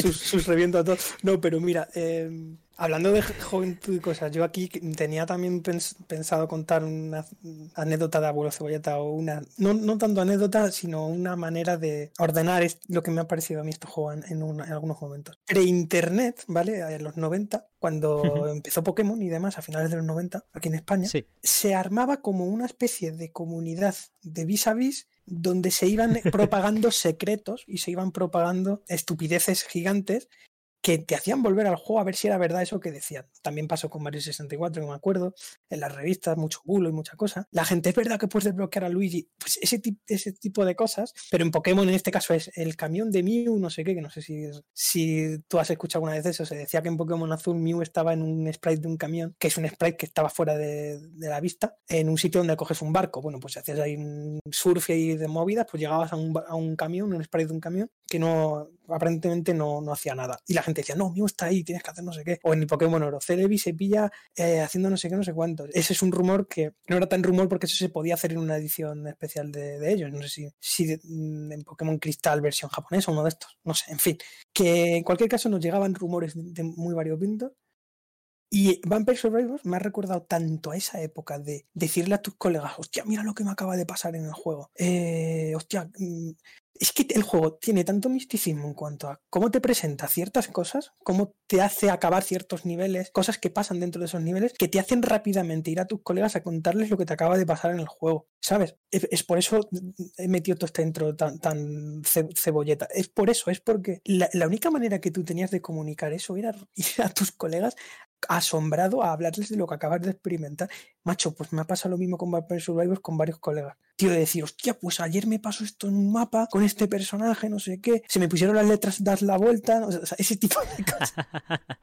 sus, sus, reviento a todos. No, pero mira, eh, Hablando de juventud y cosas, yo aquí tenía también pensado contar una anécdota de abuelo cebolleta o una, no, no tanto anécdota, sino una manera de ordenar lo que me ha parecido a mí este juego en, en, algunos momentos. Pre-internet, ¿vale? En los 90, cuando empezó Pokémon y demás, a finales de los 90, aquí en España, se armaba como una especie de comunidad de vis a vis donde se iban propagando secretos y se iban propagando estupideces gigantes que te hacían volver al juego a ver si era verdad eso que decían. También pasó con Mario 64, que me acuerdo, en las revistas, mucho bulo y mucha cosa. La gente es verdad que puedes desbloquear a Luigi, pues ese, ese tipo de cosas, pero en Pokémon en este caso es el camión de Mew, no sé qué, que no sé si, si tú has escuchado alguna vez eso, se decía que en Pokémon Azul Mew estaba en un sprite de un camión, que es un sprite que estaba fuera de, la vista, en un sitio donde coges un barco. Bueno, pues si hacías ahí un surf y de movidas, pues llegabas a un, a un camión, un sprite de un camión, que no aparentemente no, no hacía nada. Y la gente decía, no, Mew está ahí, tienes que hacer no sé qué. O en el Pokémon Oro, Celebi se pilla eh, haciendo no sé qué, no sé cuánto. Ese es un rumor que no era tan rumor porque eso se podía hacer en una edición especial de, ellos. No sé si, si mm, en Pokémon Cristal versión japonesa, uno de estos. No sé, en fin. Que en cualquier caso nos llegaban rumores de, muy variopintos. Y Vampire Survivors me ha recordado tanto a esa época de decirle a tus colegas, hostia, mira lo que me acaba de pasar en el juego. Eh, hostia, mm, es que el juego tiene tanto misticismo en cuanto a cómo te presenta ciertas cosas, cómo te hace acabar ciertos niveles, cosas que pasan dentro de esos niveles, que te hacen rápidamente ir a tus colegas a contarles lo que te acaba de pasar en el juego. ¿Sabes? Es, por eso he metido todo este intro tan, tan cebolleta. Es por eso, es porque la, la, única manera que tú tenías de comunicar eso era ir a tus colegas asombrado a hablarles de lo que acabas de experimentar. Macho, pues me ha pasado lo mismo con Vampire Survivors con varios colegas. Tío, de decir, hostia, pues ayer me pasó esto en un mapa con este personaje, no sé qué. Se me pusieron las letras, das la vuelta, o sea, ese tipo de cosas.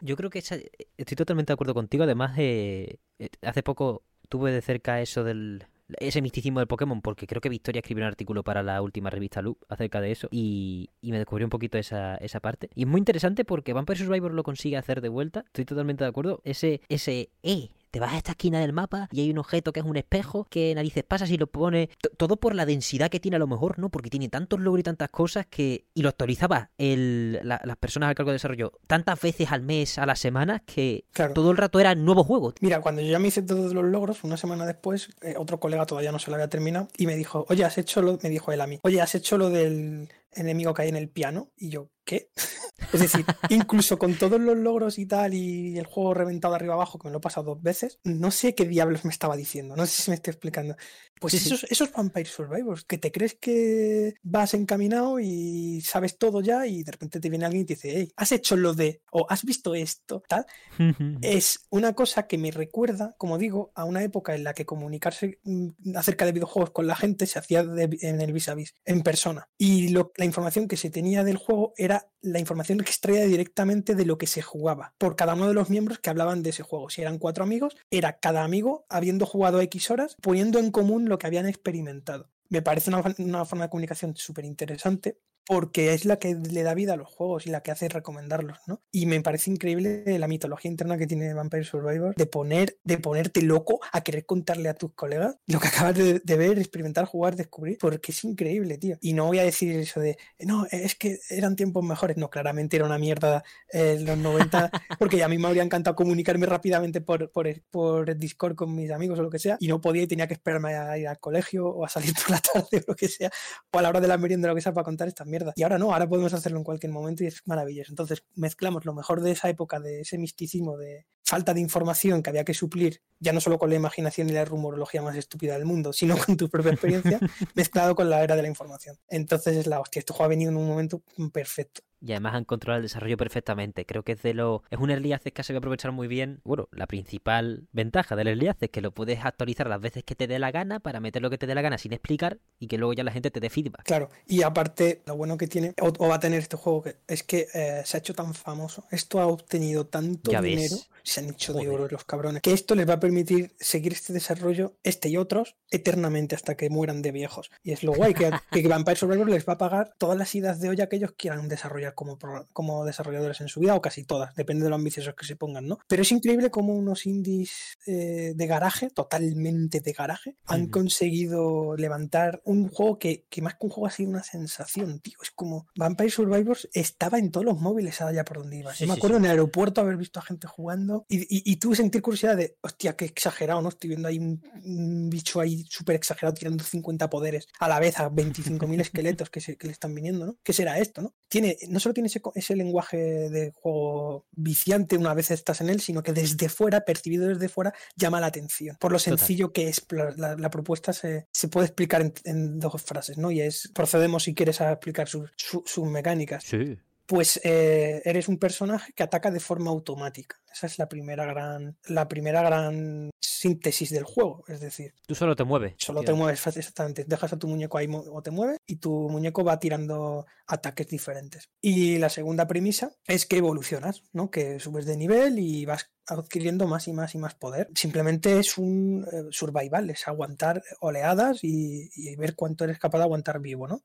Yo creo que estoy totalmente de acuerdo contigo. Además, eh, eh, hace poco tuve de cerca eso del, ese misticismo del Pokémon, porque creo que Victoria escribió un artículo para la última revista Loop acerca de eso y, y me descubrió un poquito esa, esa parte. Y es muy interesante porque Vampire Survivor lo consigue hacer de vuelta, estoy totalmente de acuerdo. Ese, ese E te vas a esta esquina del mapa y hay un objeto que es un espejo, que narices pasas y lo pone todo por la densidad que tiene a lo mejor, ¿no? Porque tiene tantos logros y tantas cosas que... Y lo actualizaba el, las personas al cargo de desarrollo tantas veces al mes, a las semanas, que todo el rato era nuevo juego. Mira, cuando yo ya me hice todos los logros, una semana después, eh, otro colega todavía no se lo había terminado y me dijo, oye, has hecho lo... Me dijo él a mí, oye, has hecho lo del enemigo que hay en el piano. Y yo, ¿qué? es decir, incluso con todos los logros y tal, y el juego reventado arriba abajo, que me lo he pasado dos veces, no sé qué diablos me estaba diciendo. No sé si me estoy explicando. Pues esos, esos Vampire Survivors, que te crees que vas encaminado y sabes todo ya, y de repente te viene alguien y te dice, hey, has hecho lo de, o has visto esto, tal. es una cosa que me recuerda, como digo, a una época en la que comunicarse mm, acerca de videojuegos con la gente se hacía en el vis a vis, en persona. Y lo, la información que se tenía del juego era la información que extraía directamente de lo que se jugaba por cada uno de los miembros que hablaban de ese juego. Si eran cuatro amigos, era cada amigo habiendo jugado X horas, poniendo en común lo que habían experimentado. Me parece una, una forma de comunicación súper interesante porque es la que le da vida a los juegos y la que hace recomendarlos, ¿no? Y me parece increíble la mitología interna que tiene Vampire Survivor de poner, de ponerte loco a querer contarle a tus colegas lo que acabas de, ver, experimentar, jugar, descubrir, porque es increíble, tío. Y no voy a decir eso de, no, es que eran tiempos mejores. No, claramente era una mierda en los 90, porque a mí me habría encantado comunicarme rápidamente por, por, por Discord con mis amigos o lo que sea, y no podía y tenía que esperarme a ir al colegio o a salir por la tarde o lo que sea, o a la hora de la merienda o lo que sea para contar estas mierdas. Y ahora no, ahora podemos hacerlo en cualquier momento y es maravilloso. Entonces mezclamos lo mejor de esa época, de ese misticismo de, falta de información que había que suplir, ya no solo con la imaginación y la rumorología más estúpida del mundo, sino con tu propia experiencia, mezclado con la era de la información. Entonces es la hostia, este juego ha venido en un momento perfecto. Y además han controlado el desarrollo perfectamente. Creo que es de lo. Es un early access que se va a aprovechar muy bien. Bueno, la principal ventaja del early access es que lo puedes actualizar las veces que te dé la gana para meter lo que te dé la gana sin explicar y que luego ya la gente te dé feedback. Claro, y aparte, lo bueno que tiene, o, va a tener este juego, es que eh, se ha hecho tan famoso. Esto ha obtenido tanto dinero. Se han hecho de oro los cabrones. Que esto les va a permitir seguir este desarrollo, este y otros, eternamente hasta que mueran de viejos. Y es lo guay que, que Vampire Survivor les va a pagar todas las idas de olla que ellos quieran desarrollar como, como desarrolladores en su vida, o casi todas, depende de lo ambiciosos que se pongan, ¿no? Pero es increíble cómo unos indies eh, de garaje, totalmente de garaje, han conseguido levantar un juego que, que, más que un juego ha sido una sensación, tío. Es como Vampire Survivors estaba en todos los móviles allá por donde ibas. Yo me acuerdo en el aeropuerto haber visto a gente jugando y, y, tuve sentir curiosidad de, hostia, qué exagerado, ¿no? Estoy viendo ahí un, bicho ahí súper exagerado tirando 50 poderes a la vez a 25.000 esqueletos que, se, que le están viniendo, ¿no? ¿Qué será esto, no? Tiene, no solo tiene ese, lenguaje de juego viciante una vez estás en él, sino que desde fuera, percibido desde fuera, llama la atención. Por lo sencillo que es la, propuesta, se, puede explicar en, dos frases, ¿no? Y es, procedemos si quieres a explicar sus, sus mecánicas. Sí pues eh, eres un personaje que ataca de forma automática. Esa es la primera gran, la primera gran síntesis del juego. Es decir, tú solo te mueves. Solo te mueves, exactamente. Dejas a tu muñeco ahí o te mueves y tu muñeco va tirando ataques diferentes. Y la segunda premisa es que evolucionas, ¿no? Que subes de nivel y vas adquiriendo más y más y más poder. Simplemente es un eh, survival, es aguantar oleadas y, ver cuánto eres capaz de aguantar vivo, ¿no?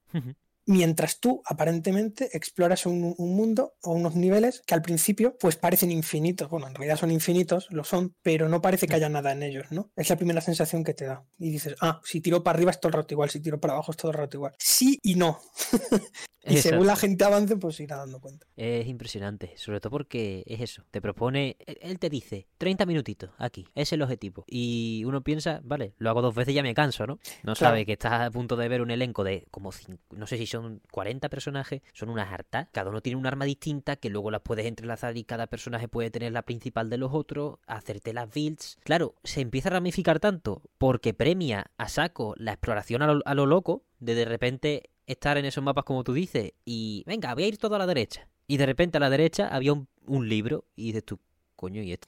Mientras tú aparentemente exploras un, mundo o unos niveles que al principio pues parecen infinitos. Bueno, en realidad son infinitos, lo son, pero no parece que haya nada en ellos, ¿no? Es la primera sensación que te da. Y dices, ah, si tiro para arriba es todo el rato igual, si tiro para abajo es todo el rato igual. Sí y no. y según la gente avance, pues irá dando cuenta. Es impresionante, sobre todo porque es eso. Te propone, él te dice, 30 minutitos aquí, es el objetivo. Y uno piensa, vale, lo hago dos veces y ya me canso, ¿no? No sabe que estás a punto de ver un elenco de como, no sé si son 40 personajes, son unas hartas. Cada uno tiene un arma distinta que luego las puedes entrelazar y cada personaje puede tener la principal de los otros, hacerte las builds. Claro, se empieza a ramificar tanto porque premia a saco la exploración a lo, loco, de de repente estar en esos mapas como tú dices y venga, voy a ir todo a la derecha. Y de repente a la derecha había un, libro y dices tú,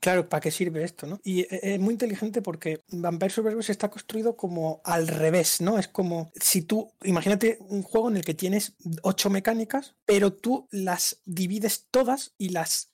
Claro, ¿para qué sirve esto? ¿no? Y e, es muy inteligente porque Vampire Survivors está construido como al revés, ¿no? Es como si tú, imagínate un juego en el que tienes ocho mecánicas, pero tú las divides todas y las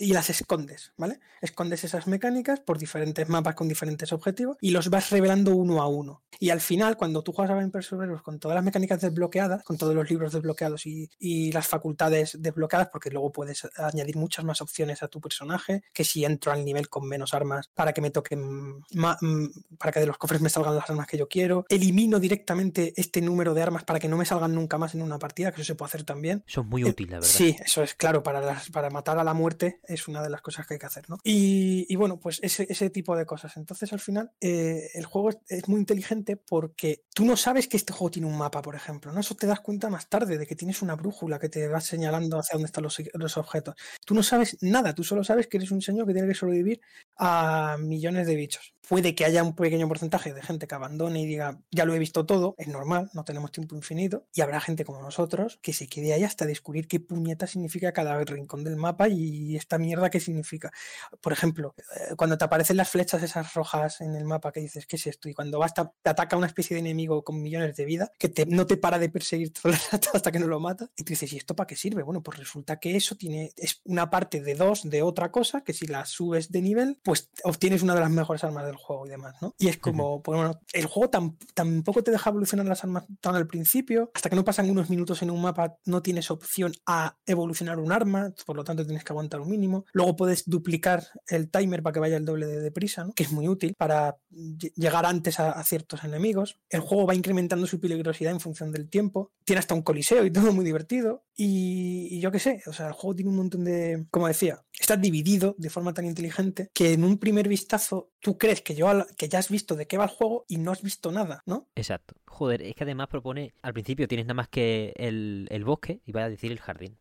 y las escondes, ¿vale? Escondes esas mecánicas por diferentes mapas con diferentes objetivos y los vas revelando uno a uno. Y al final, cuando tú juegas a Vampire con todas las mecánicas desbloqueadas, con todos los libros desbloqueados y, y, las facultades desbloqueadas, porque luego puedes añadir muchas más opciones a tu personaje, que si entro al nivel con menos armas para que me toquen, mm, para que de los cofres me salgan las armas que yo quiero, elimino directamente este número de armas para que no me salgan nunca más en una partida, que eso se puede hacer también. Eso es muy útil, la verdad. Sí, eso es claro, para, las, para matar a la muerte es una de las cosas que hay que hacer, ¿no? Y, bueno, pues ese, ese, tipo de cosas. Entonces, al final, eh, el juego es, muy inteligente porque tú no sabes que este juego tiene un mapa, por ejemplo, ¿no? Eso te das cuenta más tarde, de que tienes una brújula que te va señalando hacia dónde están los, objetos. Tú no sabes nada, tú solo sabes que eres un señor que tiene que sobrevivir a millones de bichos puede que haya un pequeño porcentaje de gente que abandone y diga, ya lo he visto todo, es normal, no tenemos tiempo infinito, y habrá gente como nosotros que se quede ahí hasta descubrir qué puñeta significa cada rincón del mapa y esta mierda qué significa. Por ejemplo, eh, cuando te aparecen las flechas esas rojas en el mapa que dices, ¿qué es esto? Y cuando vas, te ataca una especie de enemigo con millones de vida que te, no te para de perseguir todo el rato hasta que no lo mata, y tú dices, ¿y esto para qué sirve? Bueno, pues resulta que eso tiene, es una parte de dos de otra cosa, que si la subes de nivel, pues obtienes una de las mejores armas del juego y demás, ¿no? Y es como, pues bueno, el juego tampoco te deja evolucionar las armas tan al principio, hasta que no pasan unos minutos en un mapa no tienes opción a evolucionar un arma, por lo tanto tienes que aguantar un mínimo. Luego puedes duplicar el timer para que vaya el doble de deprisa, que es muy útil para llegar antes a, ciertos enemigos. El juego va incrementando su peligrosidad en función del tiempo. Tiene hasta un coliseo y todo muy divertido. Y, y yo qué sé, o sea, el juego tiene un montón de, como decía, está dividido de forma tan inteligente que en un primer vistazo tú crees que, yo, que ya has visto de qué va el juego y no has visto nada, ¿no? Exacto. Joder, es que además propone, al principio tienes nada más que el, el bosque y va a decir el jardín.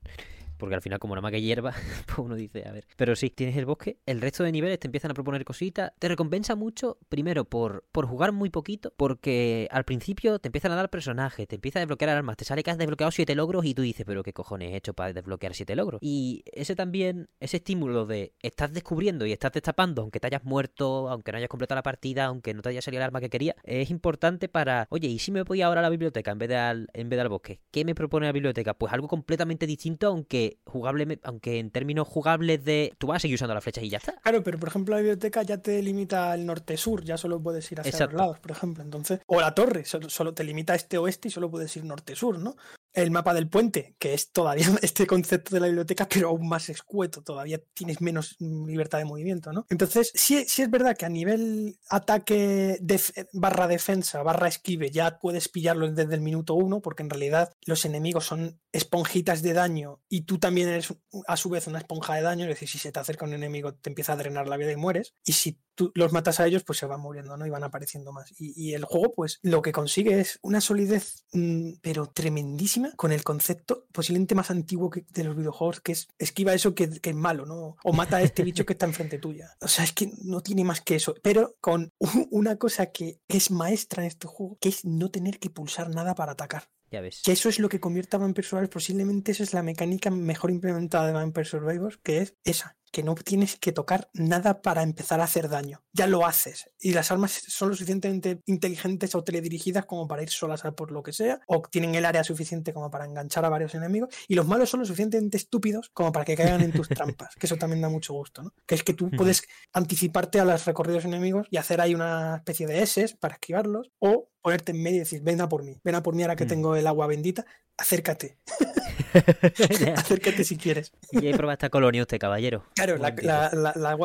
Porque al final como nada más que hierba, pues uno dice, a ver. Pero sí, tienes el bosque, el resto de niveles te empiezan a proponer cositas, te recompensa mucho, primero por, por jugar muy poquito, porque al principio te empiezan a dar personajes, te empieza a desbloquear armas, te sale que has desbloqueado 7 logros y tú dices, pero qué cojones he hecho para desbloquear 7 logros. Y ese también, ese estímulo de estás descubriendo y estás destapando, aunque te hayas muerto, aunque no hayas completado la partida, aunque no te haya salido el arma que quería, es importante para, oye, ¿y si me voy ahora a la biblioteca en vez de al, en vez de bosque? ¿Qué me propone la biblioteca? Pues algo completamente distinto, aunque jugable, aunque en términos jugables de tú vas a seguir usando las flechas y ya está. Claro, pero por ejemplo la biblioteca ya te limita al norte-sur, ya solo puedes ir hacia los lados, por ejemplo. Entonces, o la torre, solo, solo te limita este-oeste y solo puedes ir norte-sur, ¿no? El mapa del puente, que es todavía este concepto de la biblioteca, pero aún más escueto, todavía tienes menos libertad de movimiento, ¿no? Entonces, sí, sí es verdad que a nivel ataque barra defensa, barra esquive, ya puedes pillarlo desde el minuto uno, porque en realidad los enemigos son esponjitas de daño y tú también eres a su vez una esponja de daño, es decir, si se te acerca un enemigo te empieza a drenar la vida y mueres, y si tú los matas a ellos, pues se van muriendo, ¿no? Y van apareciendo más. Y, el juego, pues lo que consigue es una solidez, mm, pero tremendísima, con el concepto posiblemente más antiguo que de los videojuegos, que es esquiva eso que, es malo, ¿no? O mata a este bicho que está enfrente tuya. O sea, es que no tiene más que eso, pero con una cosa que es maestra en este juego, que es no tener que pulsar nada para atacar. Ya ves. Que eso es lo que convierte a Vampire Survivors. Posiblemente esa es la mecánica mejor implementada de Vampire Survivors, que es esa que no tienes que tocar nada para empezar a hacer daño. Ya lo haces. Y las armas son lo suficientemente inteligentes o teledirigidas como para ir solas a por lo que sea, o tienen el área suficiente como para enganchar a varios enemigos, y los malos son lo suficientemente estúpidos como para que caigan en tus trampas, que eso también da mucho gusto, ¿no? Que es que tú puedes anticiparte a los recorridos enemigos y hacer ahí una especie de S para esquivarlos, o ponerte en medio y decir, ven a por mí, ven a por mí ahora que tengo el agua bendita, acércate. Acércate si quieres. Y ahí prueba esta colonia usted, caballero. Claro, la,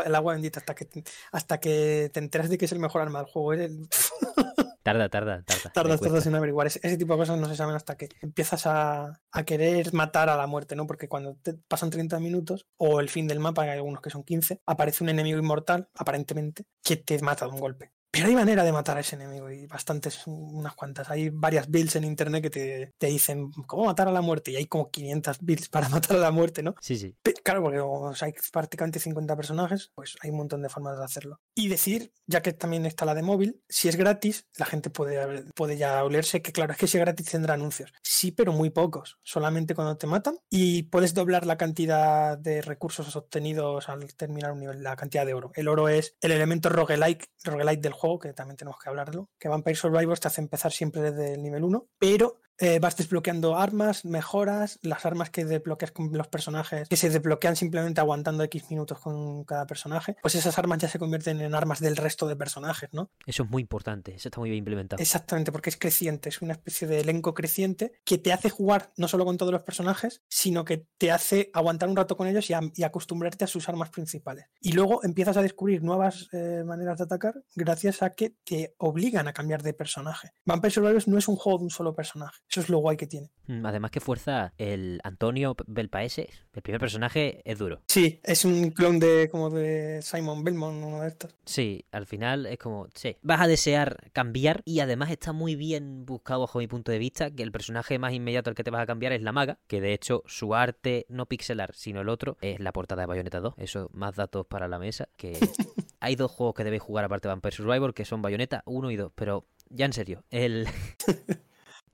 el agua bendita hasta que, hasta que te enteras de que es el mejor arma del juego. Tarda, tarda, tarda. Tardas, tardas en averiguar. Ese, tipo de cosas no se saben hasta que empiezas a, a, querer matar a la muerte, ¿no? Porque cuando te pasan 30 minutos o el fin del mapa, hay algunos que son 15, aparece un enemigo inmortal, aparentemente, que te mata de un golpe. Pero hay manera de matar a ese enemigo y bastantes, unas cuantas. Hay varias builds en internet que te, te, dicen cómo matar a la muerte y hay como 500 builds para matar a la muerte, ¿no? Sí, sí. claro, porque hay prácticamente 50 personajes, pues hay un montón de formas de hacerlo. Y decir, ya que también está la de móvil, si es gratis, la gente puede, puede ya olerse que claro, es que si es gratis tendrá anuncios. Sí, pero muy pocos, solamente cuando te matan y puedes doblar la cantidad de recursos obtenidos al terminar un nivel, la cantidad de oro. El oro es el elemento roguelike, roguelike del juego que también tenemos que hablarlo, que Vampire Survivors te hace empezar siempre desde el nivel 1, pero eh, vas desbloqueando armas, mejoras, las armas que desbloqueas con los personajes, que se desbloquean simplemente aguantando X minutos con cada personaje, pues esas armas ya se convierten en armas del resto de personajes, ¿no? Eso es muy importante, eso está muy bien implementado. Exactamente, porque es creciente, es una especie de elenco creciente que te hace jugar no solo con todos los personajes, sino que te hace aguantar un rato con ellos y, acostumbrarte a sus armas principales. Y luego empiezas a descubrir nuevas eh, maneras de atacar gracias a que te obligan a cambiar de personaje. Vampire Survivors no es un juego de un solo personaje eso es lo guay que tiene. Mm, además que fuerza el Antonio Belpaese, el primer personaje, es duro. Sí, es un clon de como de Simon Belmont, uno de estos. Sí, al final es como, sí, vas a desear cambiar y además está muy bien buscado bajo mi punto de vista que el personaje más inmediato al que te vas a cambiar es la maga, que de hecho su arte no pixelar, sino el otro es la portada de Bayonetta 2. Eso, más datos para la mesa, que hay dos juegos que debéis jugar aparte de Vampire Survivor, que son Bayonetta 1 y 2, pero ya en serio, el...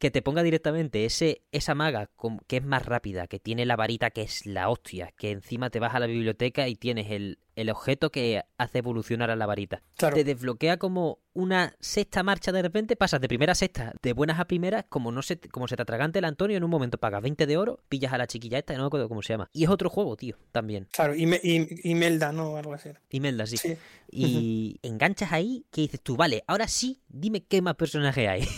que te ponga directamente ese, esa maga que es más rápida, que tiene la varita que es la hostia, que encima te vas a la biblioteca y tienes el, el objeto que hace evolucionar a la varita. Te desbloquea como una sexta marcha de repente, pasas de primera a sexta, de buenas a primeras, como no se, como se te atragante el Antonio, en un momento pagas 20 de oro, pillas a la chiquilla esta, no me acuerdo cómo se llama. Y es otro juego, tío, también. Claro, y, y, Melda, ¿no? Algo así. Y Melda, sí. sí. Y enganchas ahí que dices tú, vale, ahora sí, dime qué más personaje hay.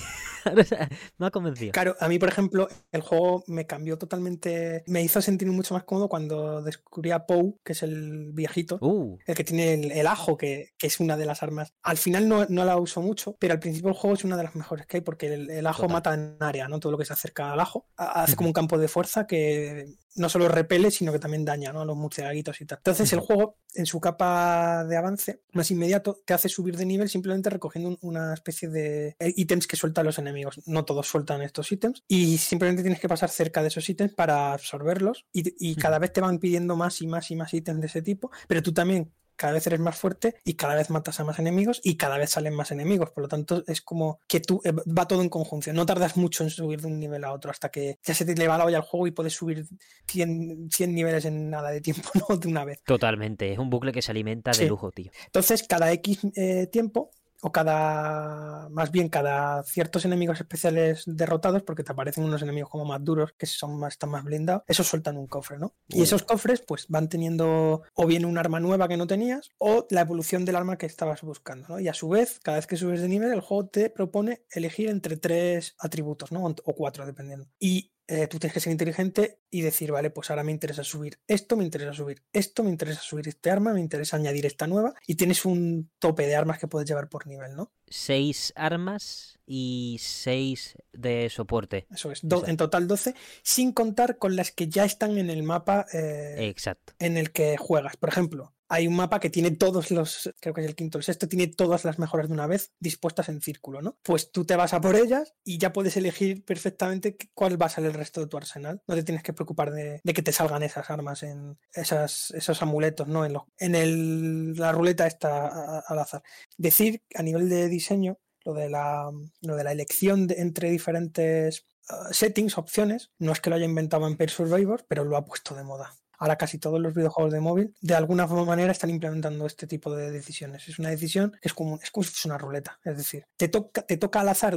me ha convencido. Claro, a mí, por ejemplo, el juego me cambió totalmente. Me hizo sentir mucho más cómodo cuando descubrí a Poe, que es el viejito, uh. el que tiene el, ajo, que, es una de las armas. Al final no, la uso mucho, pero al principio el juego es una de las mejores que hay porque el, ajo mata en área, ¿no? Todo lo que se acerca al ajo. Hace como un campo de fuerza que no solo repele, sino que también daña ¿no? a los murciélaguitos y tal. Entonces, el juego, en su capa de avance más inmediato, te hace subir de nivel simplemente recogiendo una especie de ítems que sueltan los enemigos enemigos no todos sueltan estos ítems y simplemente tienes que pasar cerca de esos ítems para absorberlos y, y cada vez te van pidiendo más y más y más ítems de ese tipo, pero tú también cada vez eres más fuerte y cada vez matas a más enemigos y cada vez salen más enemigos. Por lo tanto, es como que tú eh, va todo en conjunción. No tardas mucho en subir de un nivel a otro hasta que ya se te le va la olla al juego y puedes subir 100, 100 niveles en nada de tiempo, ¿no? De una vez. Totalmente. Es un bucle que se alimenta de Sí. lujo, tío. Entonces, cada X eh, tiempo, o cada, más bien cada ciertos enemigos especiales derrotados, porque te aparecen unos enemigos como más duros, que son más, están más blindados, esos sueltan un cofre, ¿no? Y esos cofres, pues van teniendo o bien un arma nueva que no tenías, o la evolución del arma que estabas buscando, ¿no? Y a su vez, cada vez que subes de nivel, el juego te propone elegir entre tres atributos, ¿no? O cuatro, dependiendo. Y eh, tú tienes que ser inteligente y decir, vale, pues ahora me interesa subir esto, me interesa subir esto, me interesa subir este arma, me interesa añadir esta nueva y tienes un tope de armas que puedes llevar por nivel, ¿no? Seis armas y seis de soporte. Eso es, do- Exacto. en total 12, sin contar con las que ya están en el mapa eh, Exacto. en el que juegas. Por ejemplo, hay un mapa que tiene todos los, creo que es el quinto o el sexto, tiene todas las mejoras de una vez dispuestas en círculo, ¿no? Pues tú te vas a por ellas y ya puedes elegir perfectamente cuál va a ser el resto de tu arsenal. No te tienes que preocupar de, que te salgan esas armas, en esos amuletos, ¿no? En, los- en el- la ruleta está al azar. Decir a nivel de diseño, lo de la, lo de la elección de- entre diferentes uh, settings, opciones, no es que lo haya inventado Vampire Survivor, pero lo ha puesto de moda. Ahora casi todos los videojuegos de móvil de alguna manera están implementando este tipo de decisiones. Es una decisión es como, es como una ruleta. Es decir, te toca, te toca al azar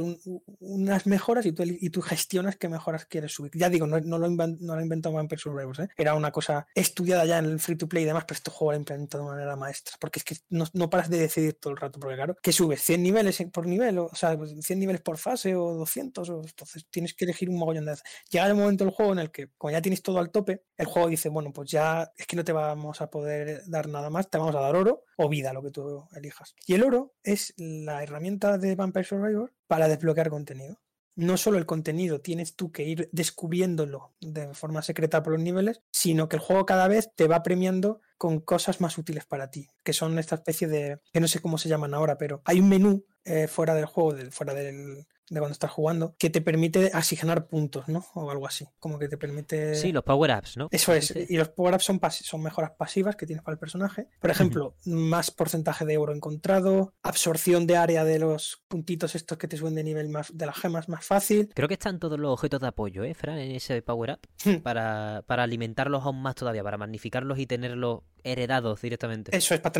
unas mejoras y tú, y tú gestionas qué mejoras quieres subir. Ya digo, no, no lo, inven- no lo ha inventado Vampire Survivors, ¿eh? era una cosa estudiada ya en el free to play y demás, pero este juego lo implementado de manera maestra. Porque es que no, no paras de decidir todo el rato, porque claro, que subes 100 niveles por nivel, o, sea, pues 100 niveles por fase o 200, o, entonces tienes que elegir un mogollón de. Llega el momento del juego en el que, como ya tienes todo al tope, el juego dice, bueno, pues ya es que no te vamos a poder dar nada más, te vamos a dar oro o vida, lo que tú elijas. Y el oro es la herramienta de Vampire Survivor para desbloquear contenido. No solo el contenido tienes tú que ir descubriéndolo de forma secreta por los niveles, sino que el juego cada vez te va premiando con cosas más útiles para ti, que son esta especie de, que no sé cómo se llaman ahora, pero hay un menú eh, fuera del juego, fuera del, de cuando estás jugando, que te permite asignar puntos, ¿no? O algo así, como que te permite... Sí, los power-ups, ¿no? Eso es, Sí. y los power-ups son, pas- son mejoras pasivas que tienes para el personaje. Por ejemplo, más porcentaje de oro encontrado, absorción de área de los puntitos estos que te suben de nivel más, de las gemas más fácil. Creo que están todos los objetos de apoyo, ¿eh, Fran? En ese power-up. Hmm. Para, para alimentarlos aún más todavía, para magnificarlos y tenerlos heredados directamente. Eso es, para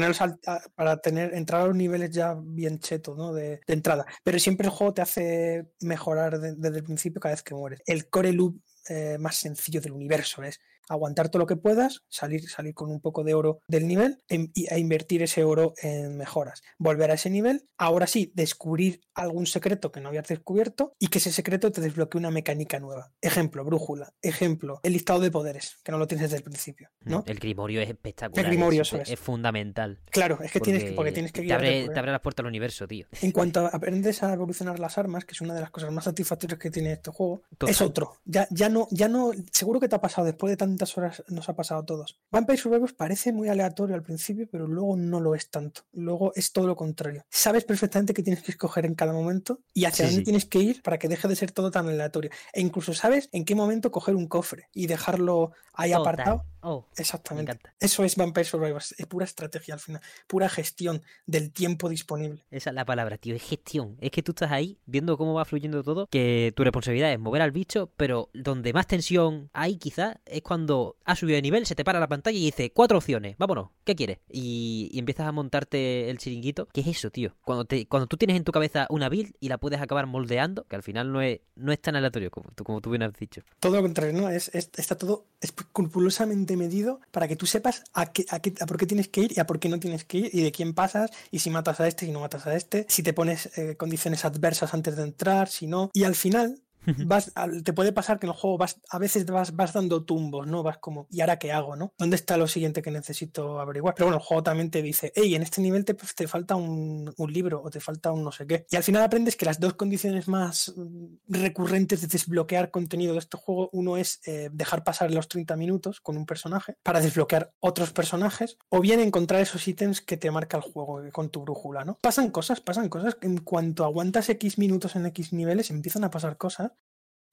a- para tener, entrar a los niveles ya bien chetos, ¿no? De, entrada. Pero siempre el juego te hace mejorar de- desde el principio cada vez que mueres. El core loop eh, más sencillo del universo es aguantar todo lo que puedas, salir, salir con un poco de oro del nivel y, e invertir ese oro en mejoras. Volver a ese nivel, ahora sí, descubrir algún secreto que no habías descubierto y que ese secreto te desbloquee una mecánica nueva. Ejemplo, brújula. Ejemplo, el listado de poderes, que no lo tienes desde el principio, ¿no? El grimorio es espectacular. El grimorio, es, es. es fundamental. Claro, es que tienes que, porque tienes que te abre, te abre las puertas al universo, tío. En cuanto a- aprendes a evolucionar las armas, que es una de las cosas más satisfactorias que tiene este juego, Total. es otro. Ya, ya no, ya no, seguro que te ha pasado después de tantas horas, nos ha pasado a todos. Vampire Survivors parece muy aleatorio al principio, pero luego no lo es tanto. Luego es todo lo contrario. Sabes perfectamente qué tienes que escoger en cada momento y hacia Sí, dónde sí. tienes que ir para que deje de ser todo tan aleatorio. E incluso sabes en qué momento coger un cofre y dejarlo ahí apartado. Oh, me Exactamente. Eso es Vampire Survivors. Es pura estrategia al final. Pura gestión del tiempo disponible. Esa es la palabra, tío, es gestión. Es que tú estás ahí viendo cómo va fluyendo todo, que tu responsabilidad es mover al bicho, pero donde más tensión hay quizás es cuando has subido de nivel, se te para la pantalla y dice cuatro opciones, vámonos, ¿qué quieres? Y, empiezas a montarte el chiringuito. ¿Qué es eso, tío? Cuando, te, cuando tú tienes en tu cabeza una build y la puedes acabar moldeando, que al final no es, no es tan aleatorio como tú, como tú bien has dicho. Todo lo contrario, ¿no? Es, es- está todo escrupulosamente medido para que tú sepas a, qué, a, qué- a por qué tienes que ir y a por qué no tienes que ir y de quién pasas y si matas a este y no matas a este, si te pones eh, condiciones adversas antes de entrar, si no. Y al final, vas, te puede pasar que en el juego vas, a veces vas, vas dando tumbos, ¿no? Vas como, ¿y ahora qué hago, no? ¿Dónde está lo siguiente que necesito averiguar? Pero bueno, el juego también te dice, hey, en este nivel te, te falta un, un libro o te falta un no sé qué. Y al final aprendes que las dos condiciones más mm, recurrentes de desbloquear contenido de este juego, uno es eh, dejar pasar los 30 minutos con un personaje para desbloquear otros personajes, o bien encontrar esos ítems que te marca el juego eh, con tu brújula, ¿no? Pasan cosas, pasan cosas. En cuanto aguantas X minutos en X niveles, empiezan a pasar cosas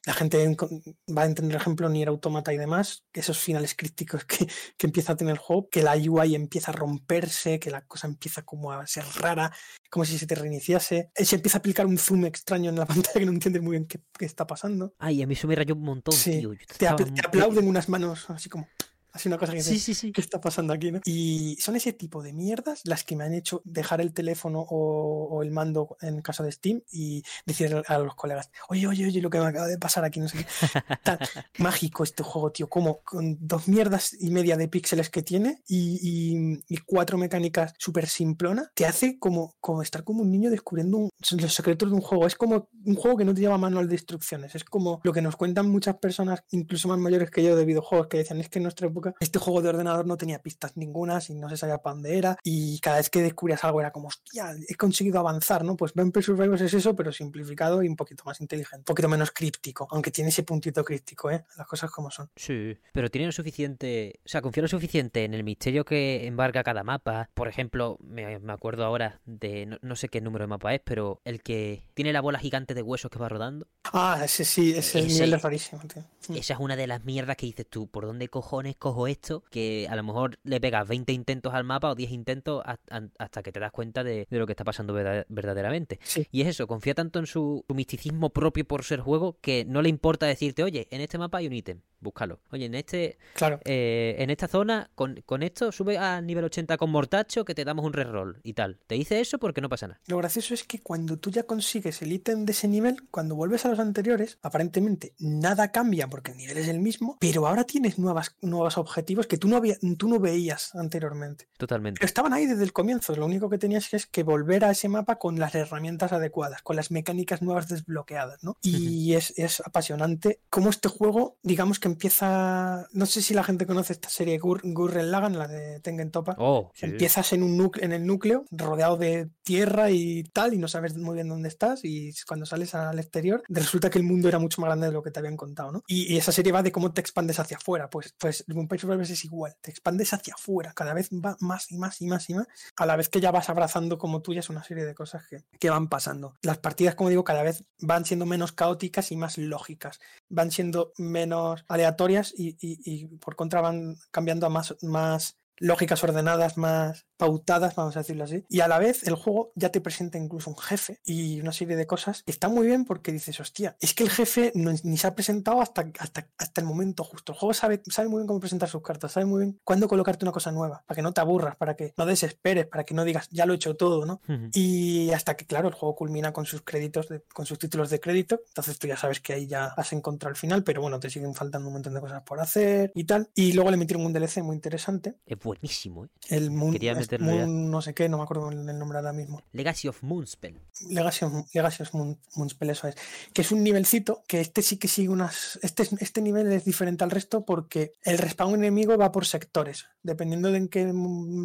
la gente va a entender, por ejemplo, Nier Automata y demás, esos finales críticos que, que, empieza a tener el juego, que la UI empieza a romperse, que la cosa empieza como a ser rara, como si se te reiniciase, se empieza a aplicar un zoom extraño en la pantalla que no entiendes muy bien qué, qué está pasando. Ay, a mí eso me rayó un montón, sí. tío. Te, te aplauden unas manos así como así una cosa que sí, sí, sí. ¿qué está pasando aquí? ¿no? Y son ese tipo de mierdas las que me han hecho dejar el teléfono o, o, el mando en casa de Steam y decir a los colegas, oye, oye, oye, lo que me acaba de pasar aquí, no sé qué. Tan mágico este juego, tío, como con dos mierdas y media de píxeles que tiene y, y, y cuatro mecánicas súper simplona, te hace como, como estar como un niño descubriendo un, los secretos de un juego. Es como un juego que no te lleva manual de instrucciones, es como lo que nos cuentan muchas personas, incluso más mayores que yo de videojuegos, que decían, es que en nuestra época este juego de ordenador no tenía pistas ninguna y no se sabía para dónde era y cada vez que descubrías algo era como, hostia, he conseguido avanzar, ¿no? Pues Vampire Survivors es eso, pero simplificado y un poquito más inteligente, un poquito menos críptico, aunque tiene ese puntito críptico, ¿eh? Las cosas como son. Sí, pero tiene lo suficiente, o sea, confío lo suficiente en el misterio que embarga cada mapa. Por ejemplo, me, me acuerdo ahora de, no, no, sé qué número de mapa es, pero el que tiene la bola gigante de huesos que va rodando. Ah, ese sí, ese, ese nivel es rarísimo, tío. Esa es una de las mierdas que dices tú, ¿por dónde cojones cojo esto? Que a lo mejor le pegas 20 intentos al mapa o 10 intentos hasta que te das cuenta de, de lo que está pasando verdaderamente. Sí. Y es eso, confía tanto en su, su, misticismo propio por ser juego que no le importa decirte, oye, en este mapa hay un ítem, búscalo. Oye, en este claro. eh, en esta zona, con, con, esto sube a nivel 80 con Mortacho que te damos un reroll y tal. Te dice eso porque no pasa nada. Lo gracioso es que cuando tú ya consigues el ítem de ese nivel, cuando vuelves a los anteriores, aparentemente nada cambia porque el nivel es el mismo, pero ahora tienes nuevas, nuevos objetivos que tú no, había, tú no veías anteriormente. Totalmente. Pero estaban ahí desde el comienzo. Lo único que tenías es que volver a ese mapa con las herramientas adecuadas, con las mecánicas nuevas desbloqueadas, ¿no? Y uh -huh. es, es, apasionante cómo este juego, digamos que empieza. No sé si la gente conoce esta serie Gur Gurren Lagann, la de Tengen Topa. Oh, sí. Empiezas en, un en el núcleo, rodeado de tierra y tal, y no sabes muy bien dónde estás. Y cuando sales al exterior, resulta que el mundo era mucho más grande de lo que te habían contado, ¿no? Y, y esa serie va de cómo te expandes hacia afuera. Pues, pues Survivors es igual. Te expandes hacia afuera, cada vez va más y más y más y más, a la vez que ya vas abrazando como tuyas una serie de cosas que, que van pasando. Las partidas, como digo, cada vez van siendo menos caóticas y más lógicas. Van siendo menos aleatorias y, y, y por contra van cambiando a más, más lógicas ordenadas, más pautadas, vamos a decirlo así. Y a la vez el juego ya te presenta incluso un jefe y una serie de cosas que está muy bien porque dices, hostia, es que el jefe no, ni se ha presentado hasta, hasta, hasta el momento justo. El juego sabe, sabe muy bien cómo presentar sus cartas, sabe muy bien cuándo colocarte una cosa nueva, para que no te aburras, para que no desesperes, para que no digas, ya lo he hecho todo, ¿no? Uh -huh. Y hasta que, claro, el juego culmina con sus créditos, de, con sus títulos de crédito, entonces tú ya sabes que ahí ya has encontrado el final, pero bueno, te siguen faltando un montón de cosas por hacer y tal. Y luego le metieron un DLC muy interesante. Es buenísimo, ¿eh? El Quería meterlo Moon no sé qué, no me acuerdo el nombre ahora mismo. Legacy of Moonspell. Legacy of, Legacy of Moon, Moonspell, eso es. Que es un nivelcito que este sí que sigue unas. Este, este nivel es diferente al resto porque el respawn enemigo va por sectores. Dependiendo de en qué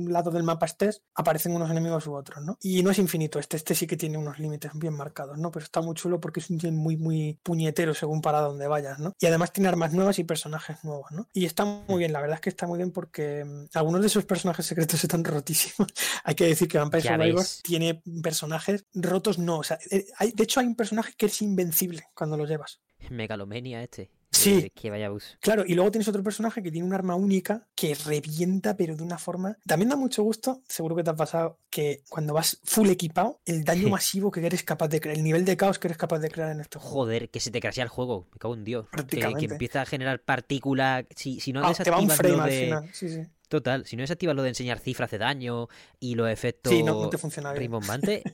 lado del mapa estés, aparecen unos enemigos u otros, ¿no? Y no es infinito, este, este sí que tiene unos límites bien marcados, ¿no? Pero está muy chulo porque es un nivel muy, muy puñetero según para donde vayas, ¿no? Y además tiene armas nuevas y personajes nuevos, ¿no? Y está muy bien, la verdad es que está muy bien porque um, algunos de esos personajes secretos están hay que decir que Vampire Survivors tiene personajes rotos, no, o sea, eh, hay, de hecho hay un personaje que es invencible cuando lo llevas. Megalomenia este. Sí. Que vaya bus. Claro, y luego tienes otro personaje que tiene un arma única que revienta, pero de una forma. También da mucho gusto, seguro que te ha pasado, que cuando vas full equipado, el daño masivo que eres capaz de crear, el nivel de caos que eres capaz de crear en estos juegos. Joder, que se te crashea el juego, me cago en Dios. Que, empieza a generar partículas. Si, si no ah, te va un frame lo al de, final. Sí, sí. Total, si no desactivas lo de enseñar cifras hace daño y los efectos sí, no, no te funciona bien.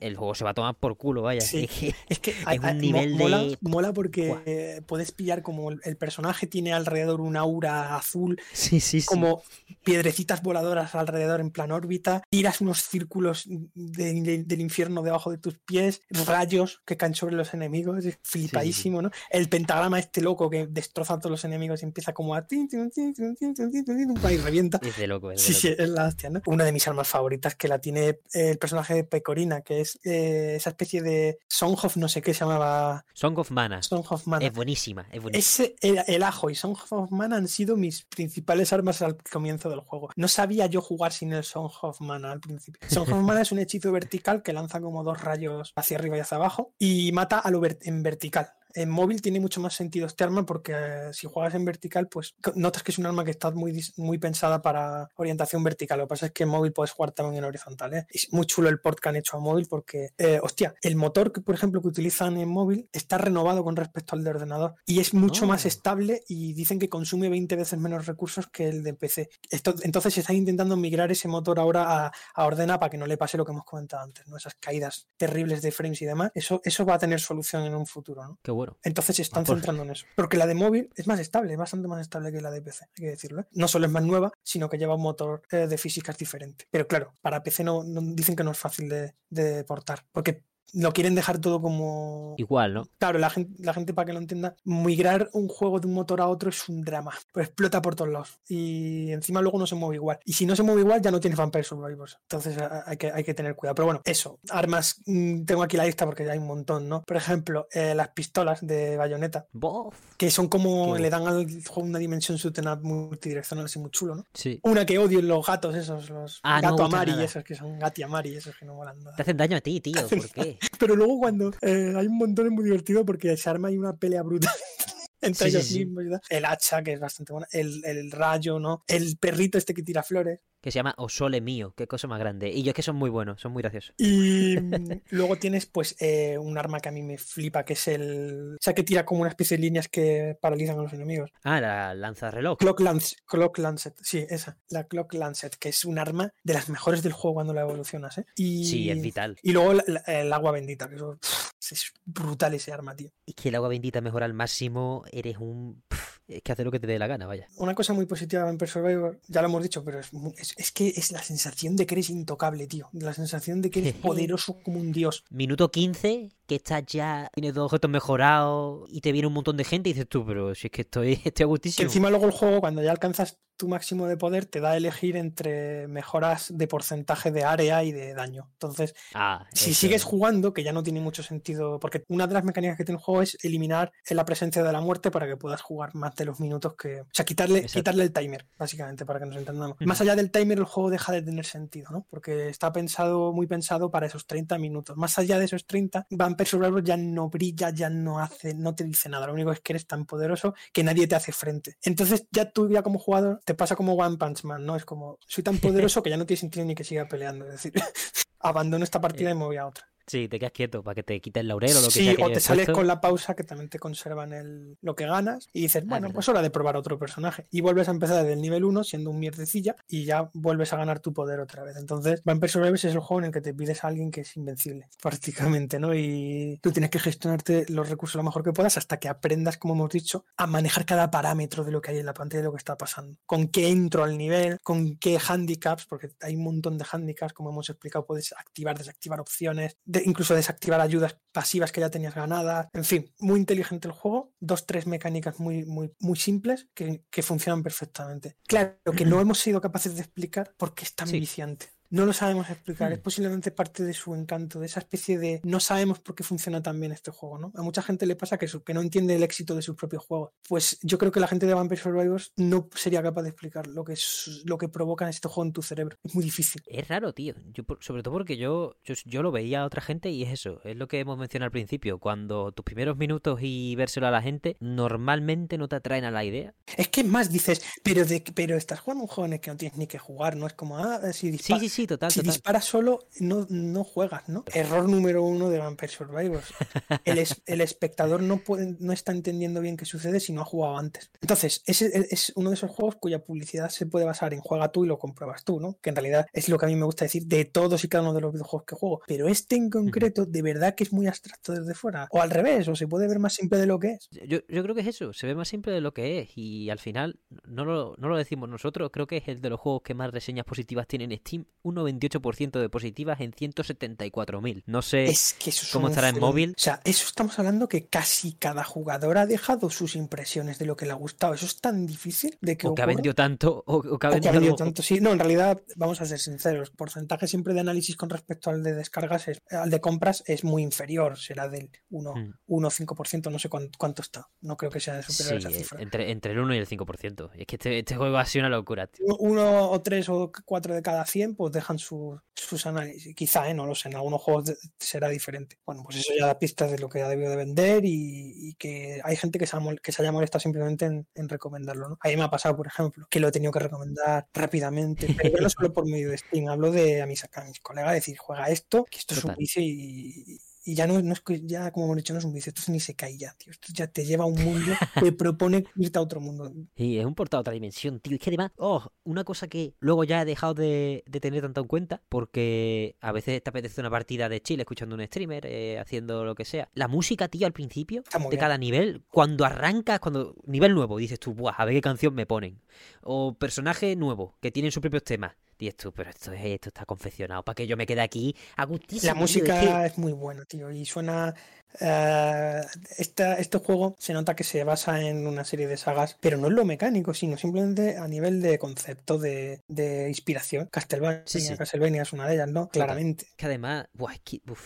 el juego se va a tomar por culo, vaya. Sí. Es que, hay, un nivel mola, de... mola porque puedes pillar como el personaje tiene alrededor una aura azul, como piedrecitas voladoras alrededor en plan órbita, tiras unos círculos del infierno debajo de tus pies, rayos que caen sobre los enemigos, es flipadísimo, ¿no? El pentagrama este loco que destroza a todos los enemigos y empieza como a... Y revienta. De loco, es de Sí, loco. sí, es la hostia, ¿no? Una de mis armas favoritas que la tiene el personaje de Pecorina, que es eh, esa especie de Song of no sé qué se llamaba. Song of Mana. Song of Mana. Es buenísima, es buenísima. Ese, el, el ajo y Song of Mana han sido mis principales armas al comienzo del juego. No sabía yo jugar sin el Song of Mana al principio. Song of Mana es un hechizo vertical que lanza como dos rayos hacia arriba y hacia abajo y mata a lo en vertical. En móvil tiene mucho más sentido este arma porque eh, si juegas en vertical, pues notas que es un arma que está muy, muy pensada para orientación vertical. Lo que pasa es que en móvil puedes jugar también en horizontal. ¿eh? Es muy chulo el port que han hecho a móvil porque, eh, hostia, el motor que, por ejemplo, que utilizan en móvil está renovado con respecto al de ordenador y es mucho más Oh. estable y dicen que consume 20 veces menos recursos que el de PC. Esto, entonces se está intentando migrar ese motor ahora a, a Ordena para que no le pase lo que hemos comentado antes, ¿no? Esas caídas terribles de frames y demás. Eso, eso va a tener solución en un futuro, ¿no? Qué bueno. Entonces se están por- centrando en eso. Porque la de móvil es más estable, es bastante más estable que la de PC, hay que decirlo. ¿eh? No solo es más nueva, sino que lleva un motor eh, de físicas diferente. Pero claro, para PC no, no- dicen que no es fácil de, de portar. Porque lo quieren dejar todo como. Igual, ¿no? Claro, la gente, la gente, para que lo entienda, migrar un juego de un motor a otro es un drama. Pues explota por todos lados. Y encima luego no se mueve igual. Y si no se mueve igual, ya no tienes Vampire Survivors. Entonces hay que, hay que tener cuidado. Pero bueno, eso. Armas, mm, tengo aquí la lista porque hay un montón, ¿no? Por ejemplo, eh, las pistolas de bayoneta que son como Qué le dan al juego una dimensión up multidireccional así muy chulo, ¿no? Sí. Una que odio los gatos esos, los Ah, no gato gusta amari, nada. esos que son gati amari, esos que no molan nada. Te hacen daño a ti, tío. ¿Por qué? Pero luego cuando eh, hay un montón es muy divertido porque se arma ahí una pelea brutal. Entre Sí, ellos sí. mismos y. El hacha, que es bastante buena. El, el rayo, ¿no? El perrito este que tira flores. Que se llama Osole mío. Qué cosa más grande. Y yo es que son muy buenos, son muy graciosos. Y luego tienes, pues, eh, un arma que a mí me flipa, que es el. O sea, que tira como una especie de líneas que paralizan a los enemigos. Ah, la lanza reloj. Clock, Lance, Clock Lancet, sí, esa, la Clock Lancet, que es un arma de las mejores del juego cuando la evolucionas, ¿eh? Y, Sí, es vital. Y luego la- la- el agua bendita, que eso, es brutal ese arma, tío. Y que el agua bendita mejora al máximo. Eres un. Es que hace lo que te dé la gana, vaya. Una cosa muy positiva de Vampire Survivor, ya lo hemos dicho, pero es, mu- es, es que es la sensación de que eres intocable, tío. La sensación de que eres poderoso como un dios. Minuto 15, que estás ya. Tienes dos objetos mejorados. Y te viene un montón de gente y dices tú, pero si es que estoy, estoy a Que gustísimo. encima luego el juego, cuando ya alcanzas tu máximo de poder, te da a elegir entre mejoras de porcentaje de área y de daño. Entonces, Ah, si sigues jugando, que ya no tiene mucho sentido, porque una de las mecánicas que tiene el juego es eliminar la presencia de la muerte para que puedas jugar más de los minutos que. O sea, quitarle, Exacto. quitarle el timer, básicamente, para que nos entendamos. Más allá del timer, el juego deja de tener sentido, ¿no? Porque está pensado, muy pensado para esos 30 minutos. Más allá de esos 30, Vampire Survivor ya no brilla, ya no hace, no te dice nada. Lo único es que eres tan poderoso que nadie te hace frente. Entonces, ya tú ya como jugador, te pasa como One Punch Man, ¿no? Es como, soy tan poderoso que ya no tiene sentido ni que siga peleando. Es decir, abandono esta partida y me voy a otra. Sí, te quedas quieto para que te quite el laurel o lo que Sí, sea. que o te sales puesto. con la pausa que también te conservan el, lo que ganas y dices, bueno, verdad. pues hora de probar otro personaje. Y vuelves a empezar desde el nivel 1 siendo un mierdecilla y ya vuelves a ganar tu poder otra vez. Entonces, Vampire Survivors es el juego en el que te pides a alguien que es invencible, prácticamente, ¿no? Y tú tienes que gestionarte los recursos lo mejor que puedas hasta que aprendas, como hemos dicho, a manejar cada parámetro de lo que hay en la pantalla, de lo que está pasando. Con qué entro al nivel, con qué handicaps, porque hay un montón de handicaps, como hemos explicado, puedes activar, desactivar opciones, de- incluso desactivar ayudas pasivas que ya tenías ganadas. En fin, muy inteligente el juego, dos, tres mecánicas muy, muy, muy simples que, que funcionan perfectamente. Claro que no hemos sido capaces de explicar por qué es tan Sí. viciante. No lo sabemos explicar, es Hmm. posiblemente parte de su encanto, de esa especie de no sabemos por qué funciona tan bien este juego, ¿no? A mucha gente le pasa que, su- que no entiende el éxito de sus propios juegos. Pues yo creo que la gente de Vampire Survivors no sería capaz de explicar lo que, es, lo que provoca este juego en tu cerebro. Es muy difícil. Es raro, tío. Yo, sobre todo porque yo, yo, yo lo veía a otra gente y es eso. Es lo que hemos mencionado al principio. Cuando tus primeros minutos y vérselo a la gente normalmente no te atraen a la idea. Es que más, dices, pero, de, pero estás jugando un juego en el que no tienes ni que jugar, no es como, ah, si Sí, disparas. sí, sí, total. Si disparas solo, no, no juegas, ¿no? Error número uno de Vampire Survivors. El, el espectador no, puede, no está entendiendo bien qué sucede si no ha jugado antes. Entonces, ese es uno de esos juegos cuya publicidad se puede basar en juega tú y lo compruebas tú, ¿no? Que en realidad es lo que a mí me gusta decir de todos y cada uno de los videojuegos que juego. Pero este en concreto, de verdad que es muy abstracto desde fuera. O al revés, o se puede ver más simple de lo que es. Yo, yo creo que es eso, se ve más simple de lo que es. Y al final, no lo, no lo decimos nosotros, creo que es el de los juegos que más reseñas positivas tiene en Steam. Un 98% de positivas en 174.000. No sé cómo estará en móvil. O sea, eso estamos hablando que casi cada jugador ha dejado sus impresiones de lo que le ha gustado. Eso es tan difícil de que. O que ha vendido tanto. O, que ha vendido, tanto. Sí, no, en realidad, vamos a ser sinceros. El porcentaje siempre de análisis con respecto al de descargas, es, al de compras, es muy inferior. Será del 1, 1 5%, no sé cuánto, está. No creo que sea superior a esa cifra. Entre, entre el 1 y el 5%. Es que este, este juego ha sido una locura. Uno o tres o cuatro de cada 100, pues dejan sus análisis. Quizá, ¿eh? no lo sé. En algunos juegos será diferente. Bueno, pues eso ya da pistas de lo que ha debido de vender y, que hay gente que se, que se haya molestado simplemente en, recomendarlo. ¿no? A mí me ha pasado, por ejemplo, que lo he tenido que recomendar rápidamente, pero no solo por medio de Steam, hablo de a mis, a mis colegas, decir, juega esto, que esto es un vicio y, y ya no, no es que, ya como hemos dicho, no es un vicio, esto ni se cae ya, tío. Esto ya te lleva a un mundo, te propone irte a otro mundo. Y es un portal a otra dimensión, tío. Es que además, oh, una cosa que luego ya he dejado de, tener tanto en cuenta, porque a veces te apetece una partida de Chile escuchando un streamer, eh, haciendo lo que sea. La música, tío, al principio de cada nivel, cuando arrancas, cuando. Nivel nuevo, dices tú, Buah, a ver qué canción me ponen. O personaje nuevo, que tienen sus propios temas y tú, pero esto, esto está confeccionado para que yo me quede aquí a La música es muy buena, tío, y suena Uh, este juego se nota que se basa en una serie de sagas, pero no en lo mecánico, sino simplemente a nivel de concepto, de, inspiración. Castlevania, Castlevania es una de ellas, ¿no? Claramente. Que además,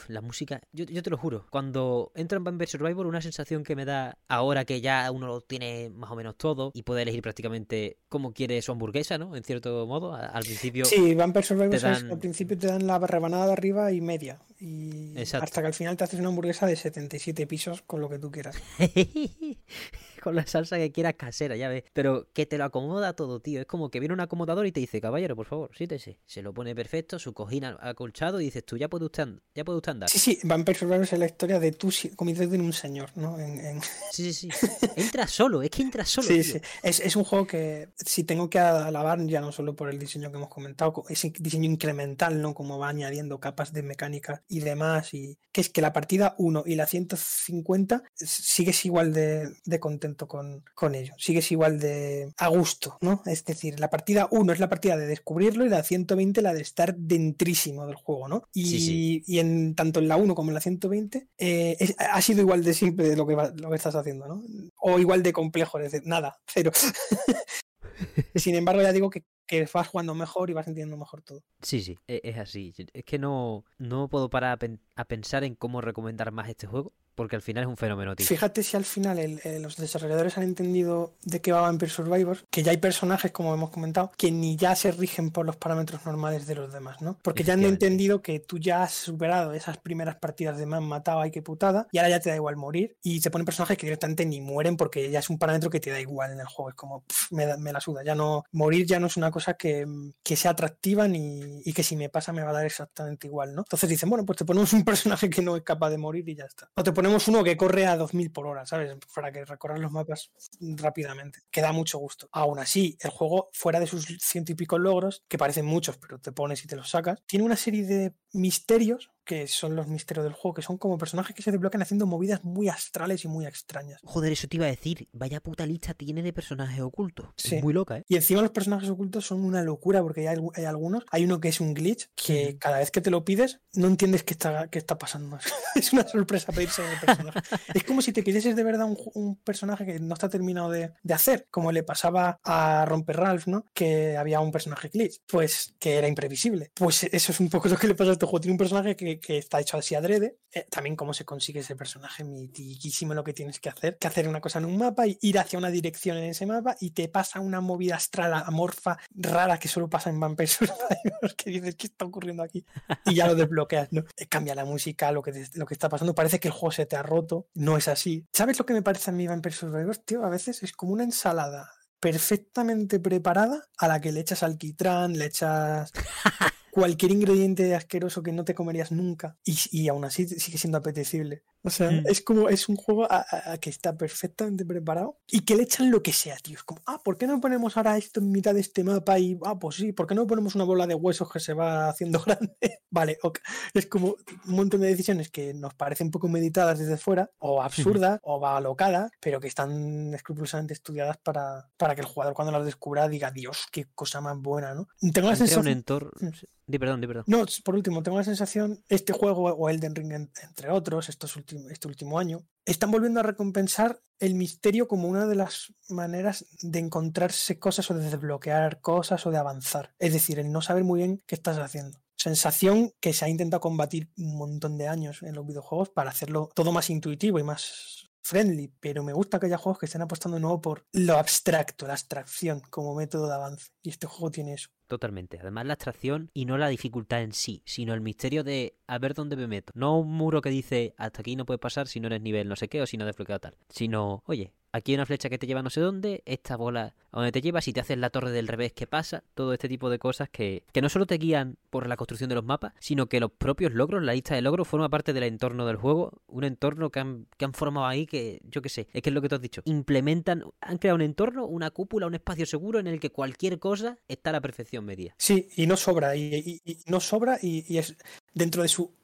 la música, yo, te lo juro, cuando entro en Vampire Survivor, una sensación que me da ahora que ya uno lo tiene más o menos todo y puede elegir prácticamente cómo quiere su hamburguesa, ¿no? En cierto modo, al principio. Sí, Vampire Survivor al principio te dan la rebanada de arriba y media. Y hasta que al final te haces una hamburguesa de 77 pisos con lo que tú quieras. con la salsa que quieras casera, ya ves. Pero que te lo acomoda todo, tío. Es como que viene un acomodador y te dice, caballero, por favor, siéntese. Se lo pone perfecto, su cojina acolchado y dices tú, ya puede usted, ya puede usted andar. Sí, sí, Vampire Survivor es la historia de tú convirtiéndote en un señor, ¿no? Sí, sí, sí. Entra solo, es que entra solo. Sí, sí. Es, es, un juego que si tengo que alabar, ya no solo por el diseño que hemos comentado, ese diseño incremental, ¿no? Como va añadiendo capas de mecánica y demás. Y que es que la partida 1 y la 150 sigues igual de, de contento con, con ello. Sigues igual de a gusto, ¿no? Es decir, la partida 1 es la partida de descubrirlo y la 120 la de estar dentrísimo del juego, ¿no? Y, y en tanto en la 1 como en la 120 eh, ha sido igual de simple lo que, lo que estás haciendo, ¿no? O igual de complejo, es decir, nada, cero. Sin embargo, ya digo que, que, vas jugando mejor y vas entendiendo mejor todo. Sí, sí, e, es así. Es que no, no puedo parar a, pensar en cómo recomendar más este juego, porque al final es un fenómeno, tío. Fíjate si al final los desarrolladores han entendido de qué va Vampire Survivors, que ya hay personajes, como hemos comentado, que ni ya se rigen por los parámetros normales de los demás, ¿no? Porque ya han entendido que tú ya has superado esas primeras partidas de man matado, ay que putada, y ahora ya te da igual morir, y se ponen personajes que directamente ni mueren porque ya es un parámetro que te da igual en el juego. Es como, me, me, la suda, ya no, morir ya no es una cosa que, que sea atractiva ni, y que si me pasa me va a dar exactamente igual, ¿no? Entonces dicen, bueno, pues te ponemos un personaje que no es capaz de morir y ya está. O te ponemos uno que corre a 2000 por hora, ¿sabes? Para que recorras los mapas rápidamente. Que da mucho gusto. Aún así, el juego, fuera de sus ciento y pico logros, que parecen muchos, pero te pones y te los sacas, tiene una serie de misterios que son los misterios del juego, que son como personajes que se desbloquean haciendo movidas muy astrales y muy extrañas. Joder, eso te iba a decir, vaya puta lista tiene de personajes ocultos. Sí. muy loca, ¿eh? Y encima los personajes ocultos son una locura porque hay, hay algunos. Hay uno que es un glitch que cada vez que te lo pides no entiendes qué está, qué está pasando. es una sorpresa pedirse el personaje. es como si te quisieses de verdad un, personaje que no está terminado de, de, hacer, como le pasaba a Romper Ralph, ¿no? Que había un personaje glitch, pues que era imprevisible. Pues eso es un poco lo que le pasa a este juego. Tiene un personaje que que, está hecho así adrede. Eh, también cómo se consigue ese personaje mitiquísimo lo que tienes que hacer. Que hacer una cosa en un mapa y ir hacia una dirección en ese mapa y te pasa una movida astral amorfa rara que solo pasa en Vampire Survivors que dices, ¿qué está ocurriendo aquí? Y ya lo desbloqueas, ¿no? Eh, cambia la música, lo que, lo que está pasando. Parece que el juego se te ha roto. No es así. ¿Sabes lo que me parece a mí Vampire Survivors, tío? A veces es como una ensalada perfectamente preparada a la que le echas alquitrán, le echas cualquier ingrediente asqueroso que no te comerías nunca y, y aún así sigue siendo apetecible. O sea, Mm. es como, es un juego a- a- a que está perfectamente preparado y que le echan lo que sea, tío. Es como, ah, ¿por qué no ponemos ahora esto en mitad de este mapa? Y, ah, pues sí, ¿por qué no ponemos una bola de huesos que se va haciendo grande? vale, ok. Es como un montón de decisiones que nos parecen poco meditadas desde fuera, o absurdas, o alocadas, pero que están escrupulosamente estudiadas para, para que el jugador cuando las descubra diga, Dios, qué cosa más buena, ¿no? Tengo la Crea un sensación... entorno. Mm. Di perdón, di perdón. No, por último, tengo la sensación, este juego o Elden Ring, en- entre otros, estos últimos, este último año, están volviendo a recompensar el misterio como una de las maneras de encontrarse cosas o de desbloquear cosas o de avanzar. Es decir, el no saber muy bien qué estás haciendo. Sensación que se ha intentado combatir un montón de años en los videojuegos para hacerlo todo más intuitivo y más friendly, pero me gusta que haya juegos que estén apostando de nuevo por lo abstracto, la abstracción como método de avance. Y este juego tiene eso. Totalmente. Además, la abstracción y no la dificultad en sí, sino el misterio de a ver dónde me meto. No un muro que dice hasta aquí no puedes pasar si no eres nivel no sé qué o si no has desbloqueado tal. Sino, oye, aquí hay una flecha que te lleva no sé dónde, esta bola a donde te lleva, si te haces la torre del revés, ¿qué pasa? Todo este tipo de cosas que, que no solo te guían por la construcción de los mapas, sino que los propios logros, la lista de logros, forma parte del entorno del juego. Un entorno que han, que han formado ahí que, yo qué sé, es que es lo que tú has dicho. Implementan, han creado un entorno, una cúpula, un espacio seguro en el que cualquier cosa está a la perfección medida. Sí, y no sobra, y, no sobra, y es dentro de su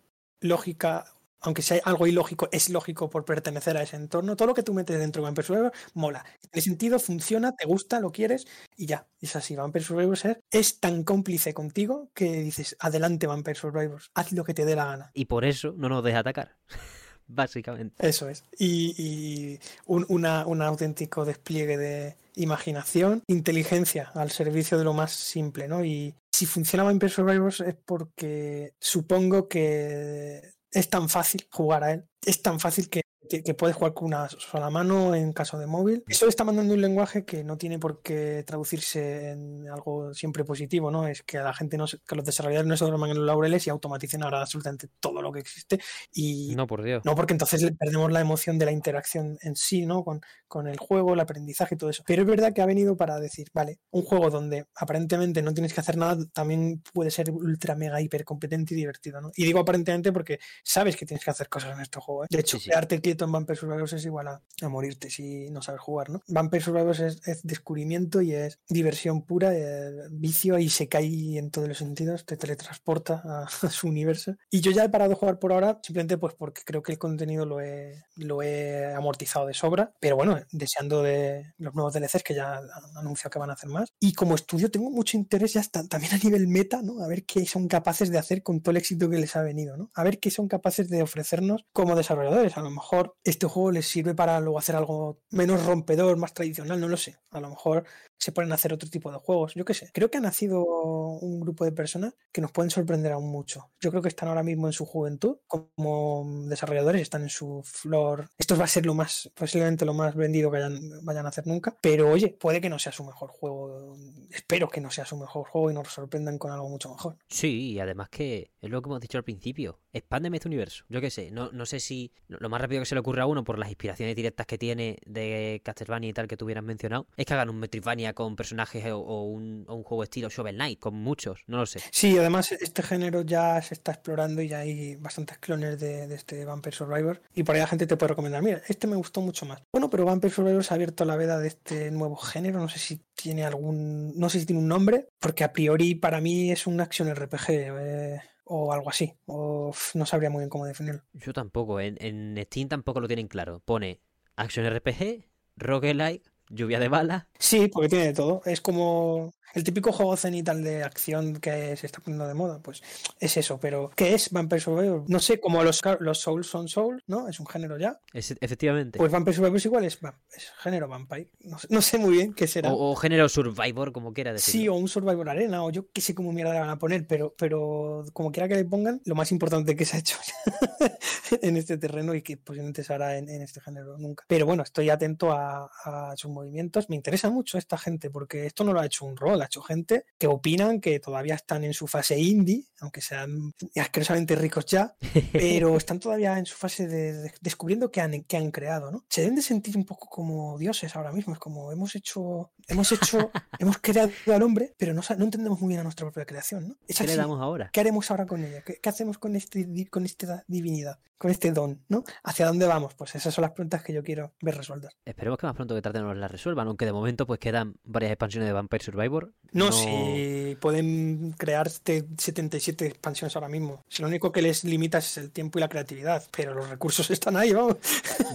lógica, aunque sea algo ilógico, es lógico por pertenecer a ese entorno. Todo lo que tú metes dentro de Vampire Survivor mola. Tiene sentido, funciona, te gusta, lo quieres, y ya. Es así. Vampire Survivors es, es tan cómplice contigo que dices, adelante Vampire Survivors, haz lo que te dé la gana. Y por eso no nos deja atacar. Básicamente. Eso es. Y, y un, una- un auténtico despliegue de imaginación, inteligencia al servicio de lo más simple, ¿no? Y si funciona Vampire Survivors es porque supongo que es tan fácil jugar a él. Es tan fácil que, que- puedes jugar con una sola mano en caso de móvil. Eso está mandando un lenguaje que no tiene por qué traducirse en algo siempre positivo, ¿no? Es que a la gente no que los desarrolladores no se duerman en los laureles y automaticen ahora absolutamente todo lo que existe. Y No, por Dios. no, porque entonces perdemos la emoción de la interacción en sí, ¿no? Con, con el juego, el aprendizaje y todo eso. Pero es verdad que ha venido para decir, vale, un juego donde aparentemente no tienes que hacer nada, también puede ser ultra mega hiper competente y divertido, ¿no? Y digo aparentemente porque sabes que tienes que hacer cosas en este juego. ¿eh? De hecho, Sí, sí. quedarte quieto en Vampire Survivors es igual a, morirte si no sabes jugar, ¿no? Vampire Survivors es, es descubrimiento y es diversión pura, eh, vicio y se cae en todos los sentidos, te teletransporta a, a su universo. Y yo ya he parado de jugar por ahora, simplemente pues porque creo que el contenido lo he, lo he amortizado de sobra, pero bueno, deseando de los nuevos DLCs que ya han anunciado que van a hacer más. Y como estudio tengo mucho interés ya hasta, también a nivel meta, ¿no? A ver qué son capaces de hacer con todo el éxito que les ha venido, ¿no? A ver qué son capaces de ofrecernos como desarrolladores. A lo mejor este juego les sirve para luego hacer algo menos rompedor, más tradicional, no lo sé. A lo mejor se ponen a hacer otro tipo de juegos. Yo qué sé. Creo que ha nacido un grupo de personas que nos pueden sorprender aún mucho. Yo creo que están ahora mismo en su juventud como desarrolladores, están en su flor. Esto va a ser lo más, posiblemente lo más vendido que hayan- vayan a hacer nunca. Pero oye, puede que no sea su mejor juego. Espero que no sea su mejor juego y nos sorprendan con algo mucho mejor. Sí, y además que es lo que hemos dicho al principio. Expándeme este universo. Yo qué sé, no, no sé si lo más rápido que se le ocurre a uno por las inspiraciones directas que tiene de Castlevania y tal que tú hubieras mencionado, es que hagan un Metroidvania con personajes o, o un, o un juego estilo Shovel Knight, con muchos, no lo sé. Sí, además este género ya se está explorando y ya hay bastantes clones de, de este Vampire Survivor. Y por ahí la gente te puede recomendar, mira, este me gustó mucho más. Bueno, pero Vampire Survivor se ha abierto la veda de este nuevo género. No sé si tiene algún. No sé si tiene un nombre, porque a priori para mí es un action RPG eh, o algo así. O no sabría muy bien cómo definirlo. Yo tampoco, en, en Steam tampoco lo tienen claro. Pone Action RPG, Roguelike, Lluvia de balas. Sí, porque tiene de todo. Es como el típico juego cenital de acción que se está poniendo de moda. Pues es eso, pero ¿qué es Vampire Survivor? No sé, como los, los Souls son Souls, ¿no? Es un género ya. Es- efectivamente. Pues Vampire Survivor igual es, va- es género Vampire. No sé, no sé muy bien qué será. o, o género Survivor, como quiera decirlo. Sí, o un Survivor Arena, o yo qué sé cómo mierda le van a poner, pero, pero como quiera que le pongan, lo más importante que se ha hecho en este terreno y que posiblemente se hará en, en este género nunca. Pero bueno, estoy atento a, a sus movimientos. Me interesa mucho esta gente porque esto no lo ha hecho un robot. Ha hecho gente que opinan que todavía están en su fase indie, aunque sean asquerosamente ricos ya, pero están todavía en su fase de, descubriendo qué han, qué han creado, ¿no? Se deben de sentir un poco como dioses ahora mismo, es como hemos hecho, hemos hecho, hemos creado al hombre, pero no, no entendemos muy bien a nuestra propia creación, ¿no? ¿Qué le damos ahora? ¿Qué haremos ahora con ella? ¿Qué, hacemos con, este, con esta divinidad? con este don, ¿no? ¿Hacia dónde vamos? Pues esas son las preguntas que yo quiero ver resueltas. Esperemos que más pronto que tarde nos las resuelvan, aunque de momento pues quedan varias expansiones de Vampire Survivor. No, si pueden crearte 77 expansiones ahora mismo. Si lo único que les limita es el tiempo y la creatividad, pero los recursos están ahí, vamos.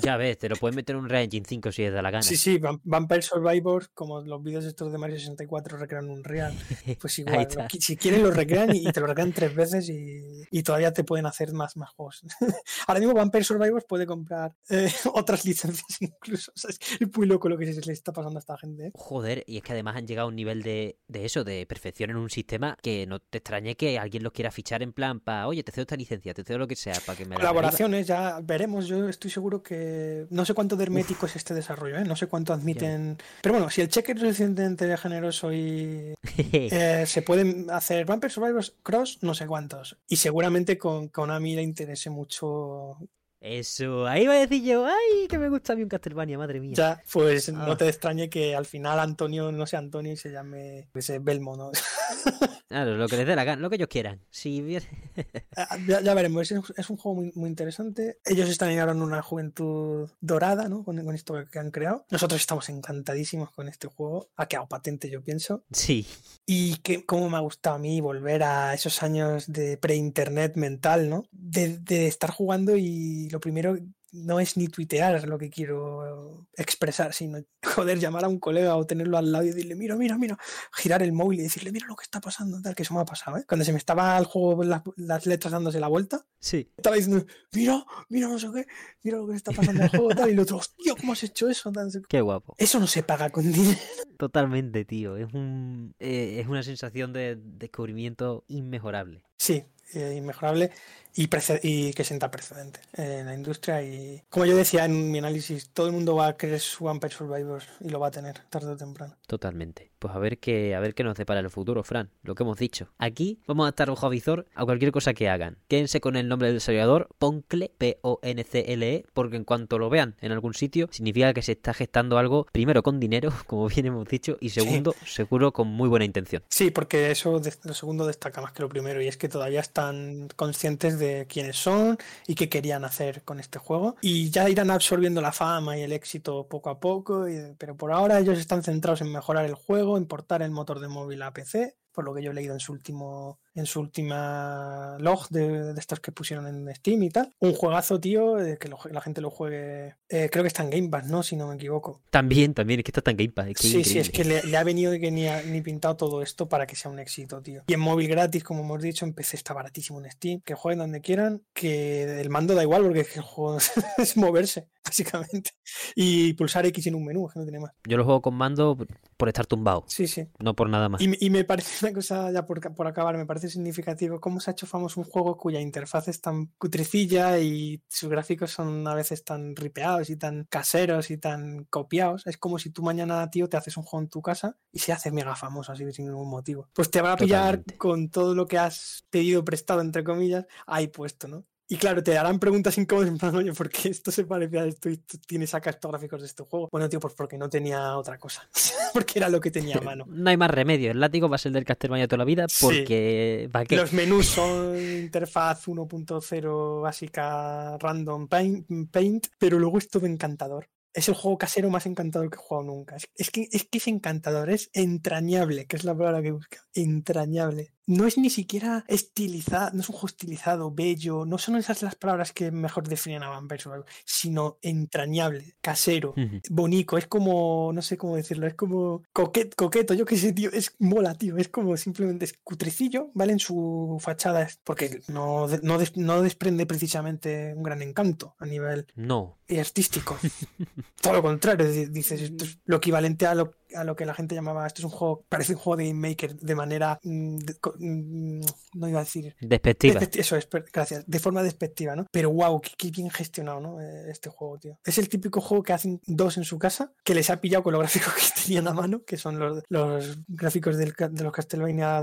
Ya ves, te lo pueden meter en un Real Engine 5 si es de la gana. Sí, sí, Vampire Survivor, como los vídeos estos de Mario 64 recrean un Real, pues igual, si quieren lo recrean y, te lo recrean tres veces y, y todavía te pueden hacer más, más juegos. Ahora mismo Vampire Survivors puede comprar eh, otras licencias incluso. es muy loco lo que se le está pasando a esta gente. ¿eh? Joder, y es que además han llegado a un nivel de, eso, de perfección en un sistema que no te extrañe que alguien los quiera fichar en plan para, oye, te cedo esta licencia, te cedo lo que sea para que me Colaboraciones, ya veremos. Yo estoy seguro que no sé cuánto de hermético es este desarrollo, ¿eh? no sé cuánto admiten. Pero bueno, si el cheque es suficientemente generoso y se pueden hacer Vampire Survivors Cross, no sé cuántos. Y seguramente con Konami le interese mucho eso, ahí va a decir yo, ay, que me gusta a mí un Castlevania, madre mía. Ya, pues no ah. te extrañe que al final Antonio no sea Antonio y se llame ese Belmo, ¿no? Claro, lo que les dé la gana, lo que ellos quieran. Ah, ya, veremos, es, un juego muy, interesante. Ellos están ahora en una juventud dorada, ¿no? Con, esto que han creado. Nosotros estamos encantadísimos con este juego. Ha quedado patente, yo pienso. Sí. Y que cómo me ha gustado a mí volver a esos años de pre-internet mental, ¿no? De, de estar jugando y lo primero no es ni tuitear lo que quiero expresar, sino joder, llamar a un colega o tenerlo al lado y decirle, mira, mira, mira, girar el móvil y decirle, mira lo que está pasando, tal, que eso me ha pasado, ¿eh? Cuando se me estaba el juego, las, letras dándose la vuelta, sí. estaba diciendo, mira, mira, no sé qué, mira lo que está pasando en el juego, tal, y el otro, hostia, ¿cómo has hecho eso? Qué guapo. Eso no se paga con dinero. Totalmente, tío, es, un, eh, es una sensación de descubrimiento inmejorable. Sí, eh, inmejorable y, y, que sienta precedente en la industria. Y como yo decía en mi análisis, todo el mundo va a querer su Vampire Survivors y lo va a tener tarde o temprano. Totalmente. Pues a ver qué, a ver qué nos depara el futuro, Fran. Lo que hemos dicho. Aquí vamos a estar ojo a visor a cualquier cosa que hagan. Quédense con el nombre del desarrollador, Poncle, P-O-N-C-L-E, porque en cuanto lo vean en algún sitio, significa que se está gestando algo, primero con dinero, como bien hemos dicho, y segundo, seguro con muy buena intención. Sí, porque eso lo segundo destaca más que lo primero, y es que todavía están conscientes de quiénes son y qué querían hacer con este juego. Y ya irán absorbiendo la fama y el éxito poco a poco, pero por ahora ellos están centrados en mejorar el juego, en portar el motor de móvil a PC por lo que yo he leído en su último en su última log de, estos que pusieron en Steam y tal. Un juegazo, tío, que la gente lo juegue. Eh, creo que está en Game Pass, ¿no? Si no me equivoco. También, también, es que está en Game Pass. sí, sí, es que le, ha venido que ni, ha, ni pintado todo esto para que sea un éxito, tío. Y en móvil gratis, como hemos dicho, en PC está baratísimo en Steam. Que jueguen donde quieran, que el mando da igual porque el juego es moverse, básicamente. Y pulsar X en un menú, que no tiene más. Yo lo juego con mando por estar tumbado. Sí, sí. No por nada más. Y, y me parece una cosa, ya por, por, acabar, me parece significativo cómo se ha hecho famoso un juego cuya interfaz es tan cutrecilla y sus gráficos son a veces tan ripeados y tan caseros y tan copiados. Es como si tú mañana, tío, te haces un juego en tu casa y se hace mega famoso así sin ningún motivo. Pues te va a pillar con todo lo que has pedido prestado, entre comillas, ahí puesto, ¿no? Y claro, te harán preguntas incómodas en plan, oye, ¿por qué esto se parece a esto y tú tienes acá estos gráficos de este juego? Bueno, tío, pues porque no tenía otra cosa. porque era lo que tenía a mano. No hay más remedio. El látigo va a ser del Castlevania toda la vida porque... Los menús son interfaz 1.0 básica random paint, pero luego es todo encantador es el juego casero más encantador que he jugado nunca. Es, que, es que es encantador, es entrañable, que es la palabra que busca. Entrañable no es ni siquiera estilizado, no es un juego estilizado, bello, no son esas las palabras que mejor definen a Vampire Survivor, sino entrañable, casero, bonito, es como, no sé cómo decirlo, es como coqueto, yo qué sé, tío, es mola, tío, es como simplemente es cutrecillo, ¿vale? En su fachada, porque no, no, desprende precisamente un gran encanto a nivel no. artístico. Todo lo contrario, dices, esto es lo equivalente a lo a lo que la gente llamaba, esto es un juego, parece un juego de Game Maker de manera, mm, mm, no iba a decir... Despectiva. eso es, gracias, de forma despectiva, ¿no? Pero wow, qué, bien gestionado, ¿no? Eh, este juego, tío. Es el típico juego que hacen dos en su casa, que les ha pillado con los gráficos que tenían a mano, que son los, los gráficos del, de los Castlevania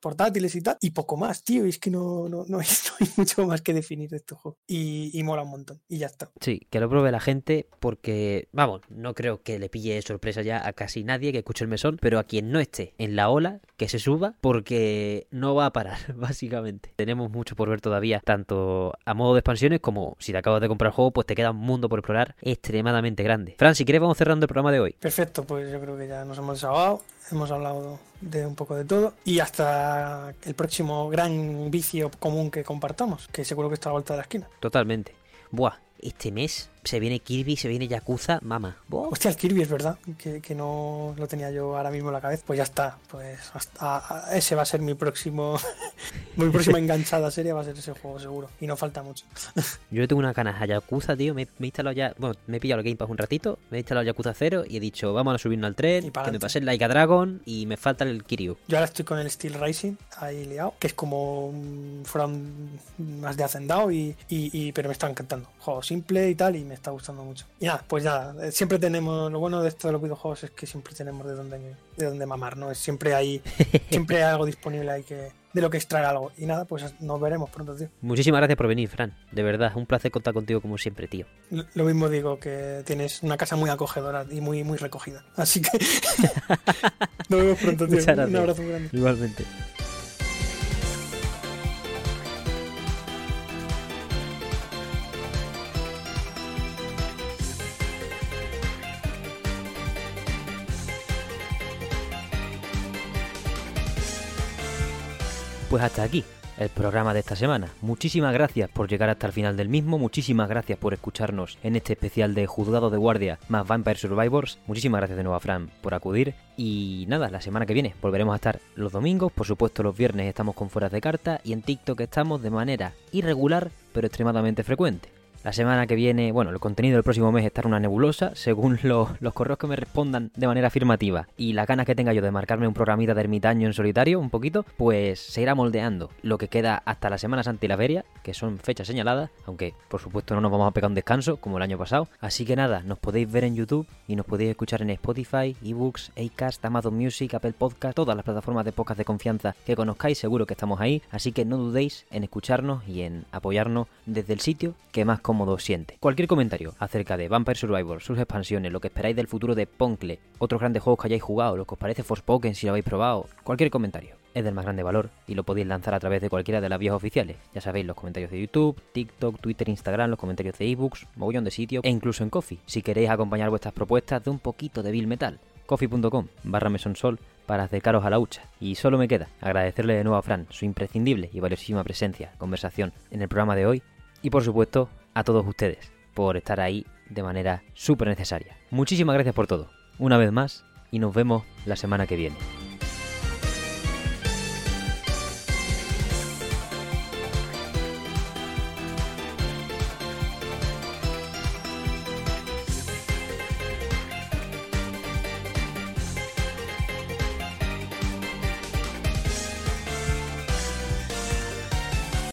portátiles y tal, y poco más, tío. Y es que no, no, no, hay, mucho más que definir de este juego. Y, y, mola un montón. Y ya está. Sí, que lo pruebe la gente porque, vamos, no creo que le pille sorpresa ya a casi nadie que escuche el mesón, pero a quien no esté en la ola, que se suba porque no va a parar, básicamente. Tenemos mucho por ver todavía, tanto a modo de expansiones como si te acabas de comprar el juego, pues te queda un mundo por explorar extremadamente grande. Fran, si quieres vamos cerrando el programa de hoy. Perfecto, pues yo creo que ya nos hemos desahogado, hemos hablado de un poco de todo y hasta el próximo gran vicio común que compartamos, que seguro que está a la vuelta de la esquina. Totalmente. Buah, este mes se viene Kirby, se viene Yakuza, mama. Hostia, el Kirby es verdad, que, no lo tenía yo ahora mismo en la cabeza. Pues ya está, pues hasta, ese va a ser mi próximo, mi próxima enganchada serie va a ser ese juego seguro. Y no falta mucho. yo tengo una ganas a Yakuza, tío, me, he instalado ya, bueno, me he pillado el Game Pass un ratito, me he instalado Yakuza 0 y he dicho, vamos a subirnos al tren, que me pase el Laika Dragon y me falta el Kiryu. Yo ahora estoy con el Steel Rising ahí liado, que es como fuera más de hacendado y, y, pero me está encantando. Juego simple y tal y me está gustando mucho. Y nada, pues ya, eh, siempre tenemos, lo bueno de esto de los videojuegos es que siempre tenemos de dónde, de dónde mamar, ¿no? Siempre hay, siempre hay algo disponible ahí que, de lo que extraer algo. Y nada, pues nos veremos pronto, tío. Muchísimas gracias por venir, Fran. De verdad, un placer contar contigo como siempre, tío. Lo mismo digo, que tienes una casa muy acogedora y muy, muy recogida. Así que nos vemos pronto, tío. Un abrazo grande. Igualmente. Pues hasta aquí el programa de esta semana. Muchísimas gracias por llegar hasta el final del mismo, muchísimas gracias por escucharnos en este especial de Juzgado de Guardia más Vampire Survivors. Muchísimas gracias de nuevo a Fran por acudir y nada, la semana que viene volveremos a estar los domingos, por supuesto los viernes estamos con fueras de carta y en TikTok estamos de manera irregular pero extremadamente frecuente. La semana que viene, bueno, el contenido del próximo mes estará una nebulosa, según los, correos que me respondan de manera afirmativa y las ganas que tenga yo de marcarme un programita de ermitaño en solitario, un poquito, pues se irá moldeando lo que queda hasta la Semana Santa y la Feria, que son fechas señaladas, aunque por supuesto no nos vamos a pegar un descanso como el año pasado. Así que nada, nos podéis ver en YouTube y nos podéis escuchar en Spotify, eBooks, Acast, Amazon Music, Apple Podcast, todas las plataformas de podcast de confianza que conozcáis, seguro que estamos ahí. Así que no dudéis en escucharnos y en apoyarnos desde el sitio que más cómodo siente. Cualquier comentario acerca de Vampire Survivor, sus expansiones, lo que esperáis del futuro de Poncle, otros grandes juegos que hayáis jugado, lo que os parece Forspoken si lo habéis probado, cualquier comentario es del más grande valor y lo podéis lanzar a través de cualquiera de las vías oficiales. Ya sabéis, los comentarios de YouTube, TikTok, Twitter, Instagram, los comentarios de ebooks, mogollón de sitios e incluso en Coffee, si queréis acompañar vuestras propuestas de un poquito de Bill Metal. Coffee.com barra mesonsol para acercaros a la hucha. Y solo me queda agradecerle de nuevo a Fran su imprescindible y valiosísima presencia, conversación en el programa de hoy y por supuesto a todos ustedes por estar ahí de manera súper necesaria. Muchísimas gracias por todo, una vez más, y nos vemos la semana que viene.